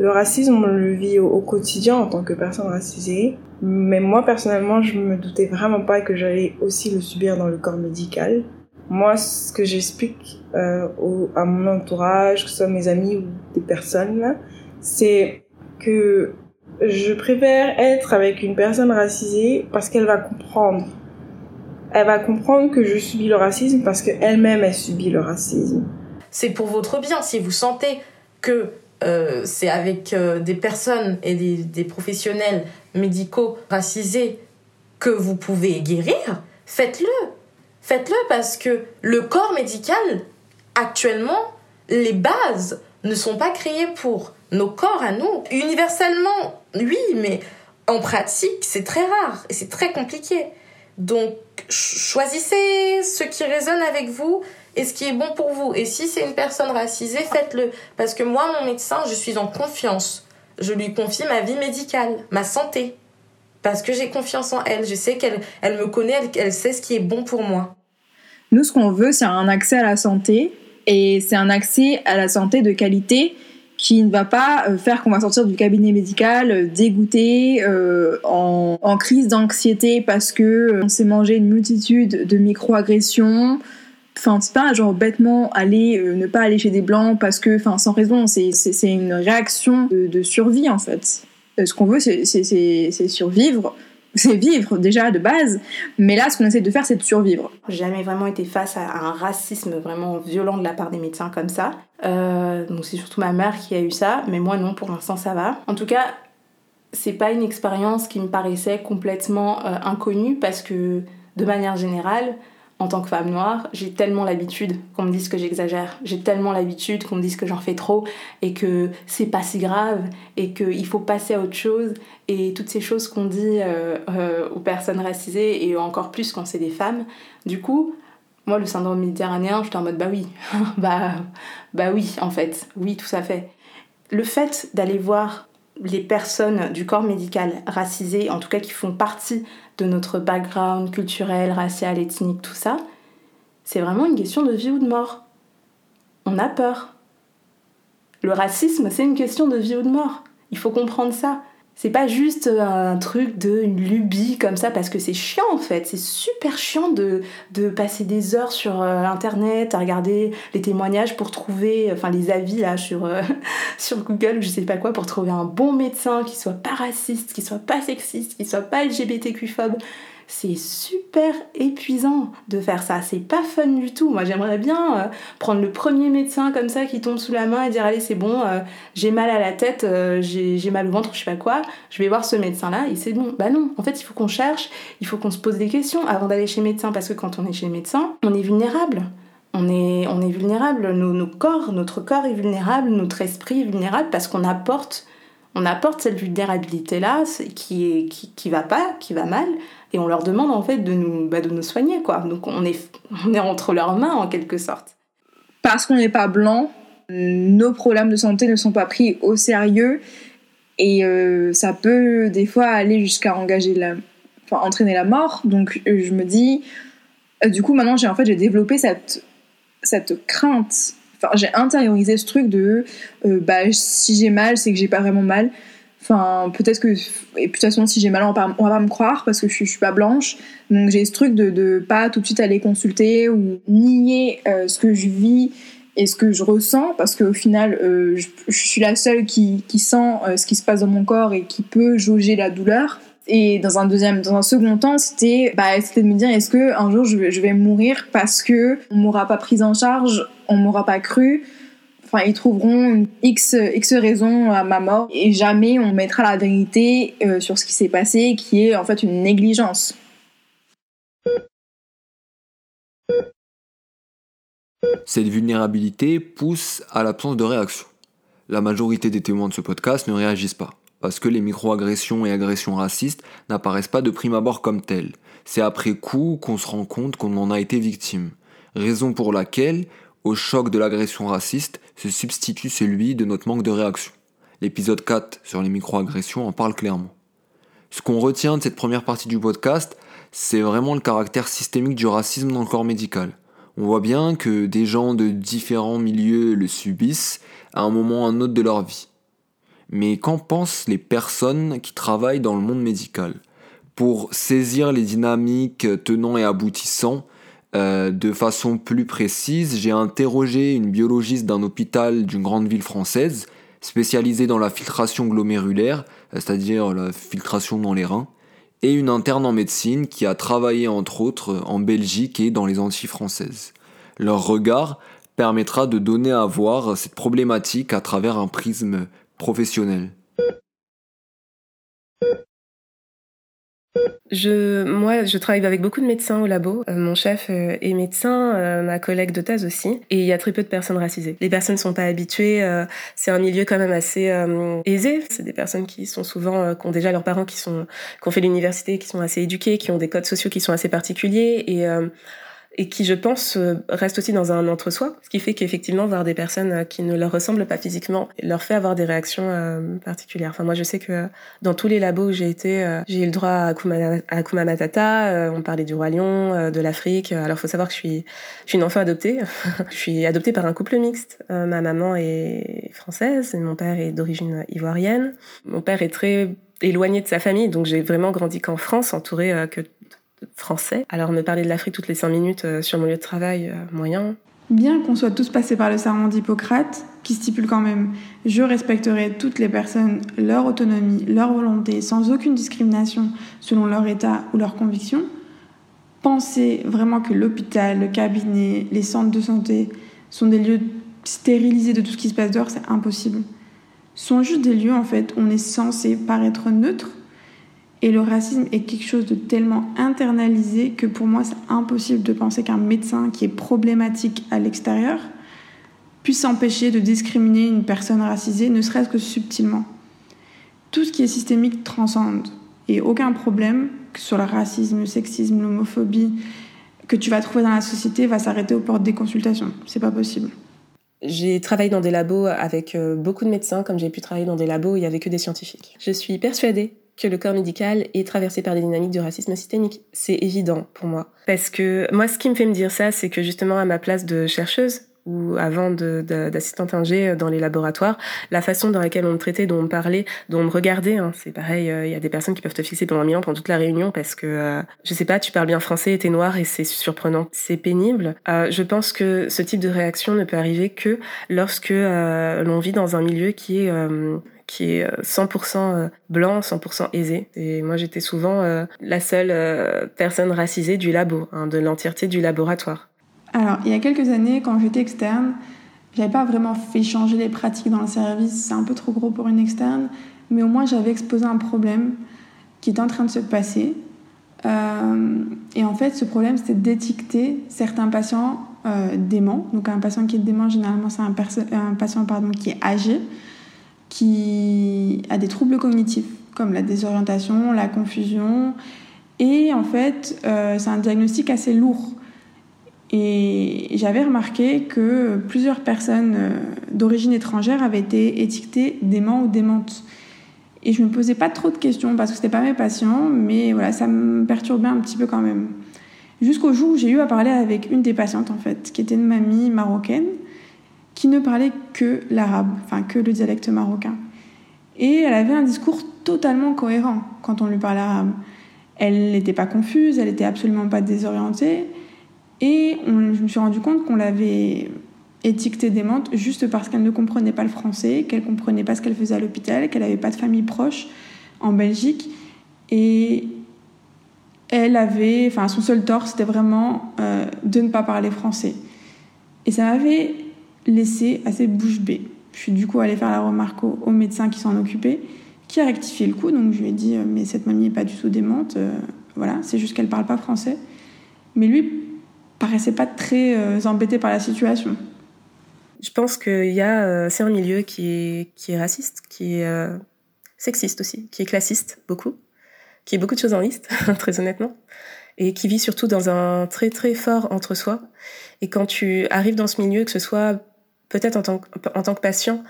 Le racisme, on le vit au, au, quotidien en tant que personne racisée. Mais moi, personnellement, je me doutais vraiment pas que j'allais aussi le subir dans le corps médical. Moi, ce que j'explique euh, au, à mon entourage, que ce soit mes amis ou des personnes, c'est que je préfère être avec une personne racisée parce qu'elle va comprendre. Elle va comprendre que je subis le racisme parce qu'elle-même, elle subit le racisme. C'est pour votre bien. Si vous sentez que euh, c'est avec euh, des personnes et des, des, professionnels médicaux racisés que vous pouvez guérir, faites-le. Faites-le parce que le corps médical, actuellement, les bases ne sont pas créées pour nos corps à nous. Universellement, oui, mais en pratique, c'est très rare et c'est très compliqué. Donc, choisissez ce qui résonne avec vous et ce qui est bon pour vous. Et si c'est une personne racisée, faites-le. Parce que moi, mon médecin, je suis en confiance. Je lui confie ma vie médicale, ma santé. Parce que j'ai confiance en elle. Je sais qu'elle elle me connaît, elle, sait ce qui est bon pour moi. Nous, ce qu'on veut, c'est un accès à la santé. Et c'est un accès à la santé de qualité qui ne va pas faire qu'on va sortir du cabinet médical dégoûté, euh, en, crise d'anxiété parce que on s'est mangé une multitude de micro-agressions, Enfin, c'est pas genre bêtement aller euh, ne pas aller chez des blancs parce que, enfin, sans raison. C'est une réaction de, survie en fait. Euh, ce qu'on veut, c'est survivre. C'est vivre déjà de base, mais là, ce qu'on essaie de faire, c'est de survivre. Jamais vraiment été face à un racisme vraiment violent de la part des médecins comme ça. Euh, donc c'est surtout ma mère qui a eu ça, mais moi non, pour l'instant ça va. En tout cas, c'est pas une expérience qui me paraissait complètement euh, inconnue parce que de manière générale, en tant que femme noire, j'ai tellement l'habitude qu'on me dise que j'exagère. J'ai tellement l'habitude qu'on me dise que j'en fais trop et que c'est pas si grave et qu'il faut passer à autre chose. Et toutes ces choses qu'on dit euh, euh, aux personnes racisées et encore plus quand c'est des femmes. Du coup, moi, le syndrome méditerranéen, j'étais en mode bah oui, bah, bah oui, en fait, oui, tout ça fait. Le fait d'aller voir les personnes du corps médical racisées, en tout cas qui font partie de notre background culturel, racial, ethnique, tout ça, c'est vraiment une question de vie ou de mort. On a peur. Le racisme, c'est une question de vie ou de mort. Il faut comprendre ça. C'est pas juste un truc de une lubie comme ça parce que c'est chiant en fait. C'est super chiant de, passer des heures sur euh, internet à regarder les témoignages pour trouver, enfin les avis là sur, euh, sur Google ou je sais pas quoi pour trouver un bon médecin qui soit pas raciste, qui soit pas sexiste, qui soit pas LGBTQ-phobe c'est super épuisant de faire ça. C'est pas fun du tout. Moi, j'aimerais bien euh, prendre le premier médecin comme ça qui tombe sous la main et dire Allez, c'est bon, euh, j'ai mal à la tête, euh, j'ai mal au ventre, je sais pas quoi, je vais voir ce médecin-là et c'est bon. Bah non, en fait, il faut qu'on cherche, il faut qu'on se pose des questions avant d'aller chez le médecin parce que quand on est chez le médecin, on est vulnérable. On est, on est vulnérable, nos, nos corps, notre corps est vulnérable, notre esprit est vulnérable parce qu'on apporte on apporte cette vulnérabilité là qui qui, qui va pas qui va mal et on leur demande en fait de nous, bah, de nous soigner quoi. Donc on est, on est entre leurs mains en quelque sorte. Parce qu'on n'est pas blanc, nos problèmes de santé ne sont pas pris au sérieux et euh, ça peut des fois aller jusqu'à engager la, enfin entraîner la mort. Donc euh, je me dis, euh, du coup maintenant j'ai en fait développé cette cette crainte. J'ai intériorisé ce truc de bah si j'ai mal c'est que j'ai pas vraiment mal Enfin, peut-être que. Et puis, de toute façon, si j'ai mal, on va, me croire parce que je, suis pas blanche. Donc, j'ai ce truc de, de pas tout de suite aller consulter ou nier euh, ce que je vis et ce que je ressens parce qu'au final, euh, je, suis la seule qui, qui sent euh, ce qui se passe dans mon corps et qui peut jauger la douleur. Et dans un deuxième, dans un second temps, c'était, bah, c'était de me dire, est-ce que un jour je vais, mourir parce que on m'aura pas prise en charge, on m'aura pas cru, Enfin, ils trouveront X, X raison à ma mort et jamais on mettra la vérité euh, sur ce qui s'est passé, qui est en fait une négligence. Cette vulnérabilité pousse à l'absence de réaction. La majorité des témoins de ce podcast ne réagissent pas, parce que les microagressions et agressions racistes n'apparaissent pas de prime abord comme telles. C'est après coup qu'on se rend compte qu'on en a été victime. Raison pour laquelle au choc de l'agression raciste se substitue celui de notre manque de réaction. L'épisode 4 sur les microagressions en parle clairement. Ce qu'on retient de cette première partie du podcast, c'est vraiment le caractère systémique du racisme dans le corps médical. On voit bien que des gens de différents milieux le subissent à un moment ou à un autre de leur vie. Mais qu'en pensent les personnes qui travaillent dans le monde médical Pour saisir les dynamiques tenant et aboutissant euh, de façon plus précise, j'ai interrogé une biologiste d'un hôpital d'une grande ville française, spécialisée dans la filtration glomérulaire, euh, c'est-à-dire la filtration dans les reins, et une interne en médecine qui a travaillé entre autres en Belgique et dans les Antilles françaises. Leur regard permettra de donner à voir cette problématique à travers un prisme professionnel. Je, moi, je travaille avec beaucoup de médecins au labo. Euh, mon chef euh, est médecin, euh, ma collègue de thèse aussi. Et il y a très peu de personnes racisées. Les personnes ne sont pas habituées. c'est un milieu quand même assez aisé. C'est des personnes qui sont souvent, qui ont déjà leurs parents qui sont, qui ont fait l'université, qui sont assez éduqués, qui ont des codes sociaux qui sont assez particuliers. Et qui, je pense, euh, reste aussi dans un entre-soi, ce qui fait qu'effectivement, voir des personnes euh, qui ne leur ressemblent pas physiquement leur fait avoir des réactions euh, particulières. Enfin, moi, je sais que dans tous les labos où j'ai été, j'ai eu le droit à Akuma, Matata, on parlait du Roi Lion, de l'Afrique. Alors, faut savoir que je suis, une enfant adoptée. je suis adoptée par un couple mixte. ma maman est française mon père est d'origine ivoirienne. Mon père est très éloigné de sa famille, donc j'ai vraiment grandi qu'en France, entourée que français. Alors me parler de l'Afrique toutes les cinq minutes euh, sur mon lieu de travail, euh, moyen. Bien qu'on soit tous passés par le serment d'Hippocrate, qui stipule quand même Je respecterai toutes les personnes, leur autonomie, leur volonté, sans aucune discrimination selon leur état ou leur conviction, penser vraiment que l'hôpital, le cabinet, les centres de santé sont des lieux stérilisés de tout ce qui se passe dehors, c'est impossible. Ce sont juste des lieux en fait où on est censé paraître neutre Et le racisme est quelque chose de tellement internalisé que pour moi, c'est impossible de penser qu'un médecin qui est problématique à l'extérieur puisse s'empêcher de discriminer une personne racisée, ne serait-ce que subtilement. Tout ce qui est systémique transcende. Et aucun problème, que ce soit le racisme, le sexisme, l'homophobie, que tu vas trouver dans la société va s'arrêter aux portes des consultations. C'est pas possible. J'ai travaillé dans des labos avec euh, beaucoup de médecins, comme j'ai pu travailler dans des labos où il n'y avait que des scientifiques. Je suis persuadée que le corps médical est traversé par des dynamiques de racisme systémique. C'est évident pour moi. Parce que moi, ce qui me fait me dire ça, c'est que justement, à ma place de chercheuse, ou avant d'assistante ingé dans les laboratoires, la façon dans laquelle on me traitait, dont on me parlait, dont on me regardait, hein, c'est pareil, euh, il y a des personnes qui peuvent te fixer pendant mille ans, pendant toute la réunion, parce que, euh, je sais pas, tu parles bien français, t'es noir et c'est surprenant. C'est pénible. Euh, je pense que ce type de réaction ne peut arriver que lorsque l'on vit dans un milieu qui est qui est 100% euh, blanc, 100% aisé. Et moi, j'étais souvent euh, la seule euh, personne racisée du labo, hein, de l'entièreté du laboratoire. Alors, il y a quelques années, quand j'étais externe, j'avais pas vraiment fait changer les pratiques dans le service, c'est un peu trop gros pour une externe, mais au moins j'avais exposé un problème qui est en train de se passer. et en fait, ce problème, c'était d'étiqueter certains patients déments. Donc, un patient qui est dément, généralement, c'est un, un, patient pardon, qui est âgé qui a des troubles cognitifs, comme la désorientation, la confusion. Et en fait, euh, c'est un diagnostic assez lourd. Et j'avais remarqué que plusieurs personnes euh, d'origine étrangère avaient été étiquetées dément ou démente. Et je me posais pas trop de questions parce que c'était pas mes patients, mais voilà, ça me perturbait un petit peu quand même. Jusqu'au jour où j'ai eu à parler avec une des patientes en fait, qui était une mamie marocaine qui ne parlait que l'arabe, enfin que le dialecte marocain. Et elle avait un discours totalement cohérent quand on lui parlait arabe. Elle n'était pas confuse, elle n'était absolument pas désorientée. Et je me suis rendu compte qu'on l'avait étiquetée démente juste parce qu'elle ne comprenait pas le français, qu'elle ne comprenait pas ce qu'elle faisait à l'hôpital, qu'elle n'avait pas de famille proche en Belgique. Et elle avait, enfin son seul tort, c'était vraiment euh, de ne pas parler français. Et ça m'avait laissé assez bouche bée. Je suis du coup allée faire la remarque au, médecin qui s'en occupait, qui a rectifié le coup. Donc je lui ai dit euh, Mais cette mamie n'est pas du tout démente. Euh, voilà, c'est juste qu'elle parle pas français. Mais lui paraissait pas très euh, embêté par la situation. Je pense qu'il y a. c'est un milieu qui est, qui est raciste, qui est sexiste aussi, qui est classiste beaucoup, qui est beaucoup de choses en liste, très honnêtement et qui vit surtout dans un très très fort entre soi. Et quand tu arrives dans ce milieu, que ce soit peut-être en tant, que, patient,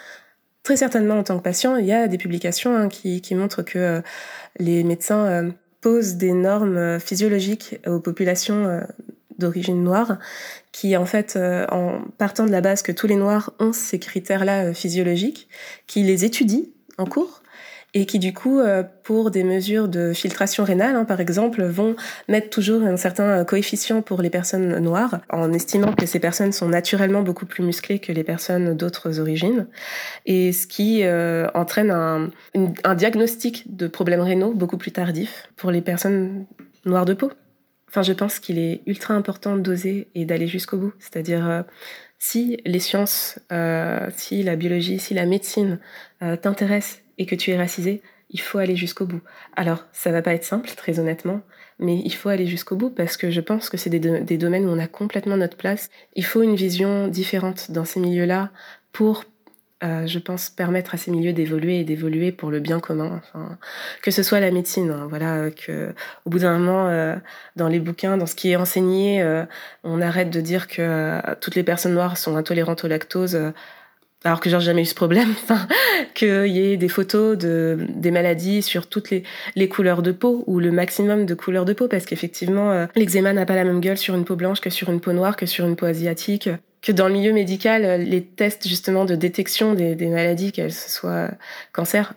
très certainement en tant que patient, il y a des publications hein, qui, qui, montrent que euh, les médecins euh, posent des normes euh, physiologiques aux populations d'origine noire, qui en fait, en partant de la base que tous les noirs ont ces critères-là physiologiques, qui les étudient en cours et qui du coup, euh, pour des mesures de filtration rénale, hein, par exemple, vont mettre toujours un certain coefficient pour les personnes noires, en estimant que ces personnes sont naturellement beaucoup plus musclées que les personnes d'autres origines, et ce qui euh, entraîne un, diagnostic de problèmes rénaux beaucoup plus tardif pour les personnes noires de peau. Enfin, je pense qu'il est ultra important d'oser et d'aller jusqu'au bout. C'est-à-dire, euh, si les sciences, euh, si la biologie, si la médecine euh, t'intéressent et que tu es racisé, il faut aller jusqu'au bout. Alors, ça va pas être simple, très honnêtement, mais il faut aller jusqu'au bout parce que je pense que c'est des, domaines où on a complètement notre place. Il faut une vision différente dans ces milieux-là pour euh, je pense, permettre à ces milieux d'évoluer et d'évoluer pour le bien commun. Enfin, que ce soit la médecine, hein, voilà, que au bout d'un moment, euh, dans les bouquins, dans ce qui est enseigné, euh, on arrête de dire que toutes les personnes noires sont intolérantes au lactose alors que j'ai jamais eu ce problème, qu'il y ait des photos de des maladies sur toutes les, les couleurs de peau ou le maximum de couleurs de peau, parce qu'effectivement, euh, l'eczéma n'a pas la même gueule sur une peau blanche que sur une peau noire, que sur une peau asiatique, que dans le milieu médical, euh, les tests justement de détection des, maladies, qu'elles soient cancer,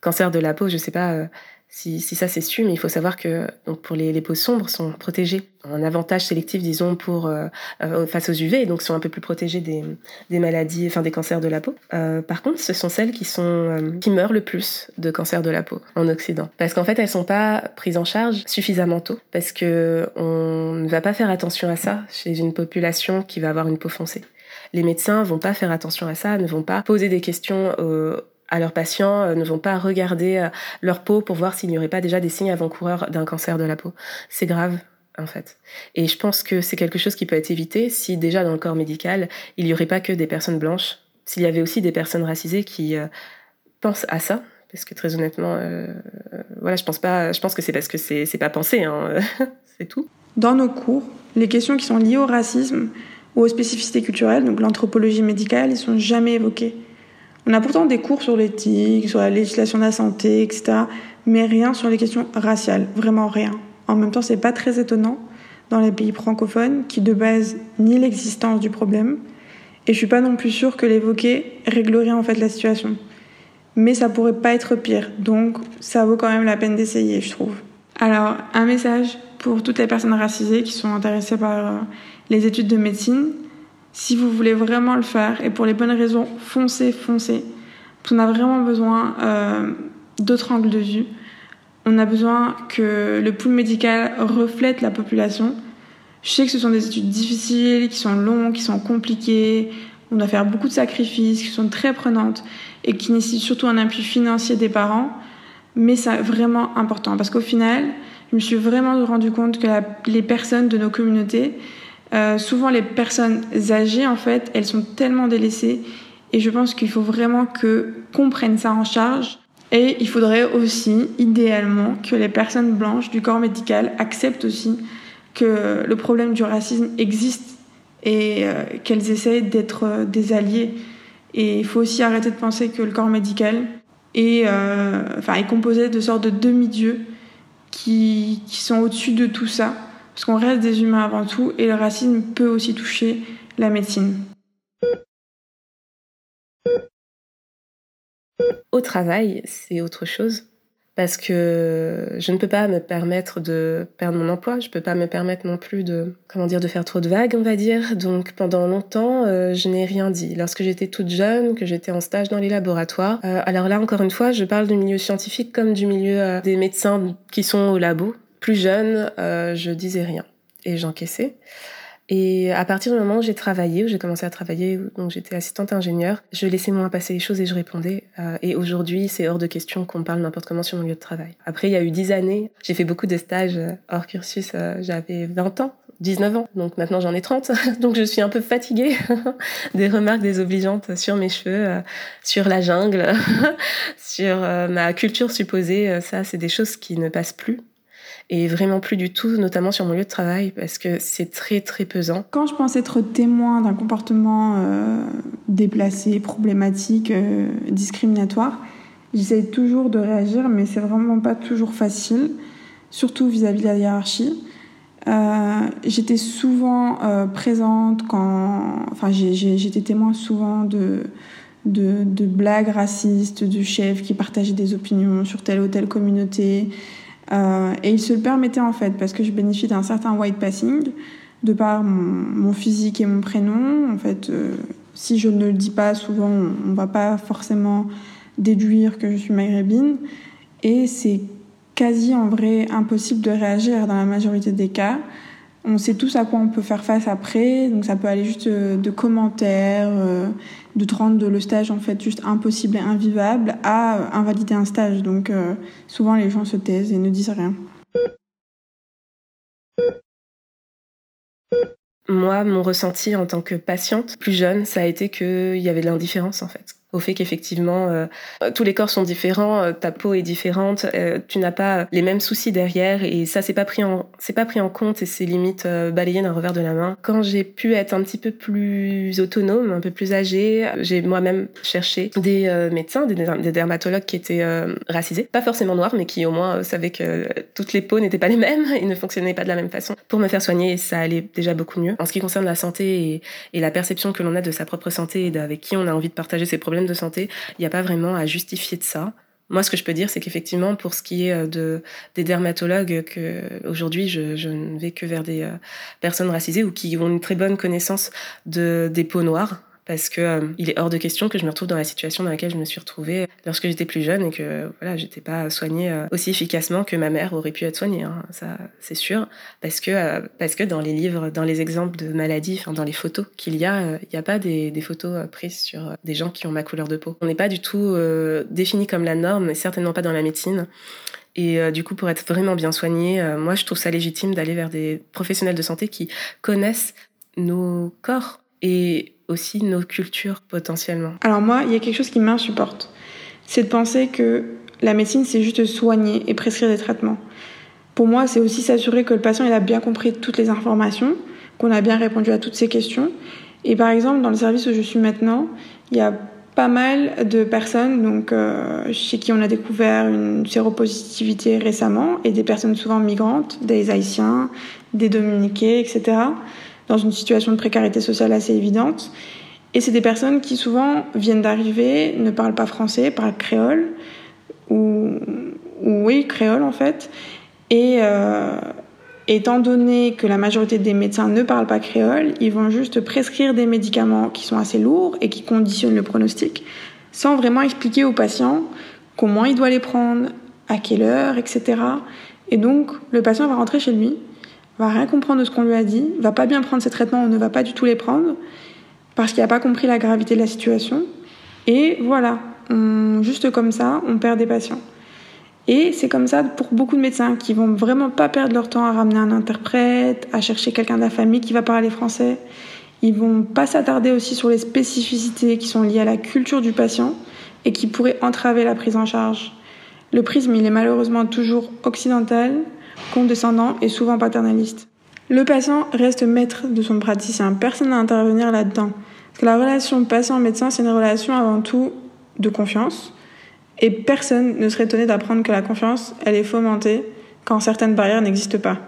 cancer de la peau, je sais pas, euh, si, si ça c'est su, mais il faut savoir que donc pour les, les peaux sombres sont protégées. Un avantage sélectif, disons, pour euh, euh face aux UV, donc sont un peu plus protégées des, des maladies, enfin des cancers de la peau. Euh, par contre, ce sont celles qui sont euh, qui meurent le plus de cancers de la peau en Occident, parce qu'en fait elles sont pas prises en charge suffisamment tôt, parce que on ne va pas faire attention à ça chez une population qui va avoir une peau foncée. Les médecins vont pas faire attention à ça, ne vont pas poser des questions aux à leurs patients, euh, ne vont pas regarder euh, leur peau pour voir s'il n'y aurait pas déjà des signes avant-coureurs d'un cancer de la peau. C'est grave, en fait. Et je pense que c'est quelque chose qui peut être évité si déjà dans le corps médical, il n'y aurait pas que des personnes blanches, s'il y avait aussi des personnes racisées qui euh, pensent à ça. Parce que très honnêtement, voilà, je pense pas, je pense que c'est parce que c'est, pas pensé, hein, c'est tout. Dans nos cours, les questions qui sont liées au racisme ou aux spécificités culturelles, donc l'anthropologie médicale, ils sont jamais évoquées. On a pourtant des cours sur l'éthique, sur la législation de la santé, etc., mais rien sur les questions raciales, vraiment rien. En même temps, c'est pas très étonnant dans les pays francophones qui de base nient l'existence du problème, et je suis pas non plus sûre que l'évoquer réglerait en fait la situation. Mais ça pourrait pas être pire, donc ça vaut quand même la peine d'essayer, je trouve. Alors, un message pour toutes les personnes racisées qui sont intéressées par euh, les études de médecine. Si vous voulez vraiment le faire, et pour les bonnes raisons, foncez, foncez. On a vraiment besoin euh, d'autres angles de vue. On a besoin que le pool médical reflète la population. Je sais que ce sont des études difficiles, qui sont longues, qui sont compliquées. On doit faire beaucoup de sacrifices, qui sont très prenantes et qui nécessitent surtout un appui financier des parents. Mais c'est vraiment important parce qu'au final, je me suis vraiment rendu compte que les personnes de nos communautés, euh, souvent les personnes âgées en fait, elles sont tellement délaissées et je pense qu'il faut vraiment que qu'on prenne ça en charge. Et il faudrait aussi, idéalement, que les personnes blanches du corps médical acceptent aussi que le problème du racisme existe et euh, qu'elles essayent d'être euh, des alliés. Et il faut aussi arrêter de penser que le corps médical est, enfin, est composé de sortes de demi-dieux qui, qui sont au-dessus de tout ça parce qu'on reste des humains avant tout et le racisme peut aussi toucher la médecine. Au travail, c'est autre chose parce que je ne peux pas me permettre de perdre mon emploi, je peux pas me permettre non plus de comment dire de faire trop de vagues, on va dire. Donc pendant longtemps, euh, je n'ai rien dit. Lorsque j'étais toute jeune, que j'étais en stage dans les laboratoires, euh, alors là encore une fois, je parle du milieu scientifique comme du milieu euh, des médecins qui sont au labo plus jeune, euh, je disais rien et j'encaissais. Et à partir du moment où j'ai travaillé, où j'ai commencé à travailler, donc j'étais assistante ingénieure, je laissais moins passer les choses et je répondais. Euh, et aujourd'hui, c'est hors de question qu'on parle n'importe comment sur mon lieu de travail. Après, il y a eu dix années, j'ai fait beaucoup de stages euh, hors cursus, j'avais 20 ans. 19 ans, donc maintenant j'en ai 30, donc je suis un peu fatiguée des remarques désobligeantes sur mes cheveux, sur la jungle, sur ma culture supposée, ça c'est des choses qui ne passent plus et vraiment plus du tout, notamment sur mon lieu de travail, parce que c'est très très pesant. Quand je pense être témoin d'un comportement euh, déplacé, problématique, euh, discriminatoire, j'essaie toujours de réagir, mais c'est vraiment pas toujours facile, surtout vis-à-vis de la hiérarchie. Euh, j'étais souvent euh, présente quand, enfin, j'étais témoin souvent de, de, de, blagues racistes, de chefs qui partageaient des opinions sur telle ou telle communauté. Euh, et il se le permettait en fait, parce que je bénéficie d'un certain white passing, de par mon, physique et mon prénom. En fait, euh, si je ne le dis pas souvent, on ne va pas forcément déduire que je suis maghrébine. Et c'est quasi en vrai impossible de réagir dans la majorité des cas. On sait tous à quoi on peut faire face après, donc ça peut aller juste de, commentaires, euh, de te rendre le stage en fait juste impossible et invivable à invalider un stage. Donc euh, souvent les gens se taisent et ne disent rien. Moi, mon ressenti en tant que patiente plus jeune, ça a été qu'il y avait de l'indifférence en fait au fait qu'effectivement euh, tous les corps sont différents, euh, ta peau est différente, euh, tu n'as pas les mêmes soucis derrière et ça c'est pas pris en c'est pas pris en compte et c'est limite balayé d'un revers de la main. Quand j'ai pu être un petit peu plus autonome, un peu plus âgée, j'ai moi-même cherché des médecins, des, des, dermatologues qui étaient racisés, pas forcément noirs mais qui au moins savaient que toutes les peaux n'étaient pas les mêmes et ne fonctionnaient pas de la même façon pour me faire soigner ça allait déjà beaucoup mieux. En ce qui concerne la santé et, et la perception que l'on a de sa propre santé et avec qui on a envie de partager ses problèmes de santé, il n'y a pas vraiment à justifier de ça. Moi, ce que je peux dire, c'est qu'effectivement, pour ce qui est euh, de, des dermatologues, que aujourd'hui, je, ne vais que vers des euh, personnes racisées ou qui ont une très bonne connaissance de, des peaux noires, parce que euh, il est hors de question que je me retrouve dans la situation dans laquelle je me suis retrouvée lorsque j'étais plus jeune et que voilà, j'étais pas soignée euh, aussi efficacement que ma mère aurait pu être soignée. Hein, ça, c'est sûr, parce que euh, parce que dans les livres, dans les exemples de maladies, enfin dans les photos qu'il y a, il n'y a pas des, des photos prises sur des gens qui ont ma couleur de peau. On n'est pas du tout défini comme la norme, certainement pas dans la médecine. Et du coup, pour être vraiment bien soigné, moi, je trouve ça légitime d'aller vers des professionnels de santé qui connaissent nos corps et aussi nos cultures potentiellement. Alors moi, il y a quelque chose qui m'insupporte. C'est de penser que la médecine, c'est juste soigner et prescrire des traitements. Pour moi, c'est aussi s'assurer que le patient il a bien compris toutes les informations, qu'on a bien répondu à toutes ses questions. Et par exemple, dans le service où je suis maintenant, il y a pas mal de personnes donc, euh, chez qui on a découvert une séropositivité récemment, et des personnes souvent migrantes, des Haïtiens, des Dominiquais, etc dans une situation de précarité sociale assez évidente. Et c'est des personnes qui souvent viennent d'arriver, ne parlent pas français, parlent créole, ou, oui, créole en fait. Et euh, étant donné que la majorité des médecins ne parlent pas créole, ils vont juste prescrire des médicaments qui sont assez lourds et qui conditionnent le pronostic, sans vraiment expliquer au patient comment il doit les prendre, à quelle heure, etc. Et donc, le patient va rentrer chez lui va rien comprendre de ce qu'on lui a dit, va pas bien prendre ses traitements, on ne va pas du tout les prendre, parce qu'il n'a pas compris la gravité de la situation. Et voilà, juste comme ça, on perd des patients. Et c'est comme ça pour beaucoup de médecins qui vont vraiment pas perdre leur temps à ramener un interprète, à chercher quelqu'un de la famille qui va parler français. Ils vont pas s'attarder aussi sur les spécificités qui sont liées à la culture du patient et qui pourraient entraver la prise en charge. Le prisme, il est malheureusement toujours occidental, condescendant et souvent paternaliste. Le patient reste maître de son praticien, personne n'a intervenir là-dedans. Parce que la relation patient-médecin, c'est une relation avant tout de confiance. Et personne ne serait étonné d'apprendre que la confiance, elle est fomentée quand certaines barrières n'existent pas.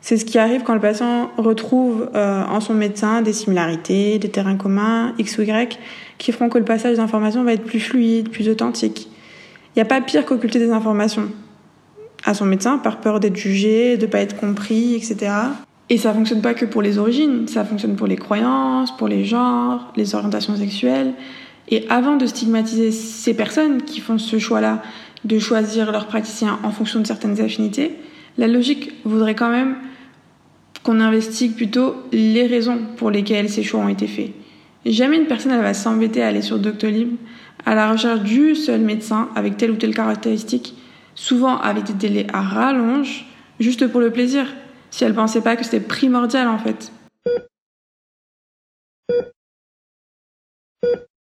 C'est ce qui arrive quand le patient retrouve euh, en son médecin des similarités, des terrains communs, X ou Y, qui feront que le passage d'informations va être plus fluide, plus authentique. Il n'y a pas pire qu'occulter des informations à son médecin par peur d'être jugé, de pas être compris, etc. Et ça fonctionne pas que pour les origines, ça fonctionne pour les croyances, pour les genres, les orientations sexuelles. Et avant de stigmatiser ces personnes qui font ce choix-là de choisir leur praticien en fonction de certaines affinités, la logique voudrait quand même qu'on investigue plutôt les raisons pour lesquelles ces choix ont été faits. Jamais une personne elle va s'embêter à aller sur Doctolib à la recherche du seul médecin avec telle ou telle caractéristique souvent avec des délais à rallonge, juste pour le plaisir, si elle pensait pas que c'était primordial en fait.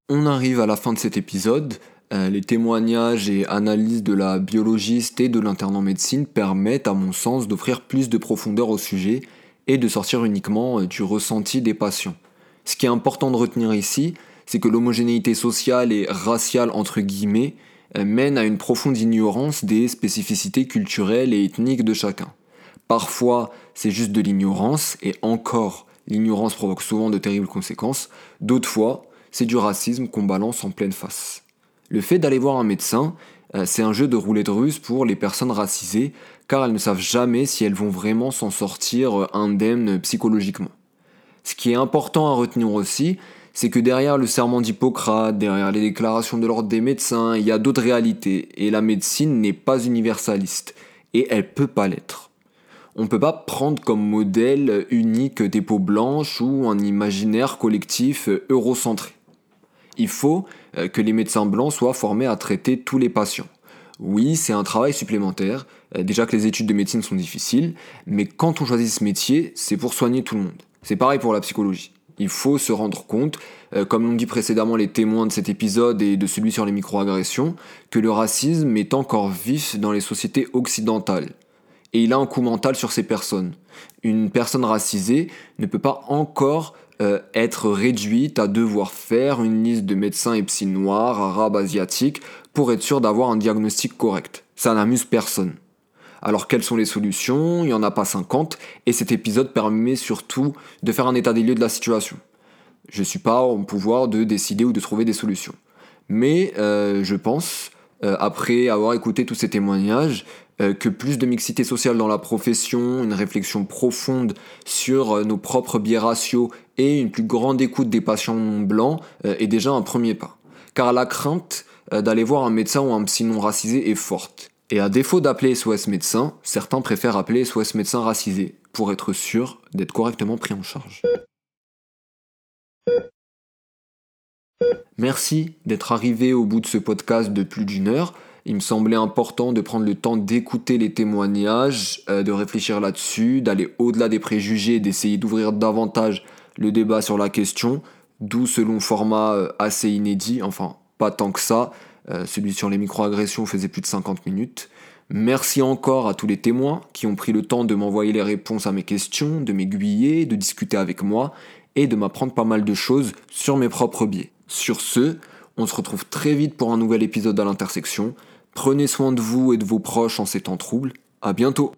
On arrive à la fin de cet épisode. Euh, les témoignages et analyses de la biologiste et de l'interne médecine permettent, à mon sens, d'offrir plus de profondeur au sujet et de sortir uniquement euh, du ressenti des patients. Ce qui est important de retenir ici, c'est que l'homogénéité sociale et raciale, entre guillemets, mène à une profonde ignorance des spécificités culturelles et ethniques de chacun. Parfois, c'est juste de l'ignorance, et encore, l'ignorance provoque souvent de terribles conséquences. D'autres fois, c'est du racisme qu'on balance en pleine face. Le fait d'aller voir un médecin, euh, c'est un jeu de roulette russe pour les personnes racisées, car elles ne savent jamais si elles vont vraiment s'en sortir euh, indemnes psychologiquement. Ce qui est important à retenir aussi, c'est que derrière le serment d'Hippocrate, derrière les déclarations de l'ordre des médecins, il y a d'autres réalités, et la médecine n'est pas universaliste, et elle peut pas l'être. On ne peut pas prendre comme modèle unique des peaux blanches ou un imaginaire collectif eurocentré. Il faut euh, que les médecins blancs soient formés à traiter tous les patients. Oui, c'est un travail supplémentaire, euh, déjà que les études de médecine sont difficiles, mais quand on choisit ce métier, c'est pour soigner tout le monde. C'est pareil pour la psychologie. Il faut se rendre compte, euh, comme l'ont dit précédemment les témoins de cet épisode et de celui sur les microagressions, que le racisme est encore vif dans les sociétés occidentales. Et il a un coup mental sur ces personnes. Une personne racisée ne peut pas encore euh, être réduite à devoir faire une liste de médecins et psy noirs, arabes, asiatiques, pour être sûr d'avoir un diagnostic correct. Ça n'amuse personne. Alors quelles sont les solutions? Il n'y en a pas 50 et cet épisode permet surtout de faire un état des lieux de la situation. Je ne suis pas en pouvoir de décider ou de trouver des solutions. Mais euh, je pense, euh, après avoir écouté tous ces témoignages, euh, que plus de mixité sociale dans la profession, une réflexion profonde sur nos propres biais raciaux et une plus grande écoute des patients blancs est déjà un premier pas. Car la crainte d'aller voir un médecin ou un psy non racisé est forte. Et à défaut d'appeler SOS médecin, certains préfèrent appeler SOS médecin racisé pour être sûr d'être correctement pris en charge. Merci d'être arrivé au bout de ce podcast de plus d'une heure. Il me semblait important de prendre le temps d'écouter les témoignages, euh, de réfléchir là-dessus, d'aller au-delà des préjugés, d'essayer d'ouvrir davantage le débat sur la question, d'où ce long format euh, assez inédit, enfin pas tant que ça, euh, celui sur les microagressions faisait plus de 50 minutes. Merci encore à tous les témoins qui ont pris le temps de m'envoyer les réponses à mes questions, de m'aiguiller, de discuter avec moi et de m'apprendre pas mal de choses sur mes propres biais. Sur ce, on se retrouve très vite pour un nouvel épisode à l'intersection. Prenez soin de vous et de vos proches en ces temps troubles. À bientôt!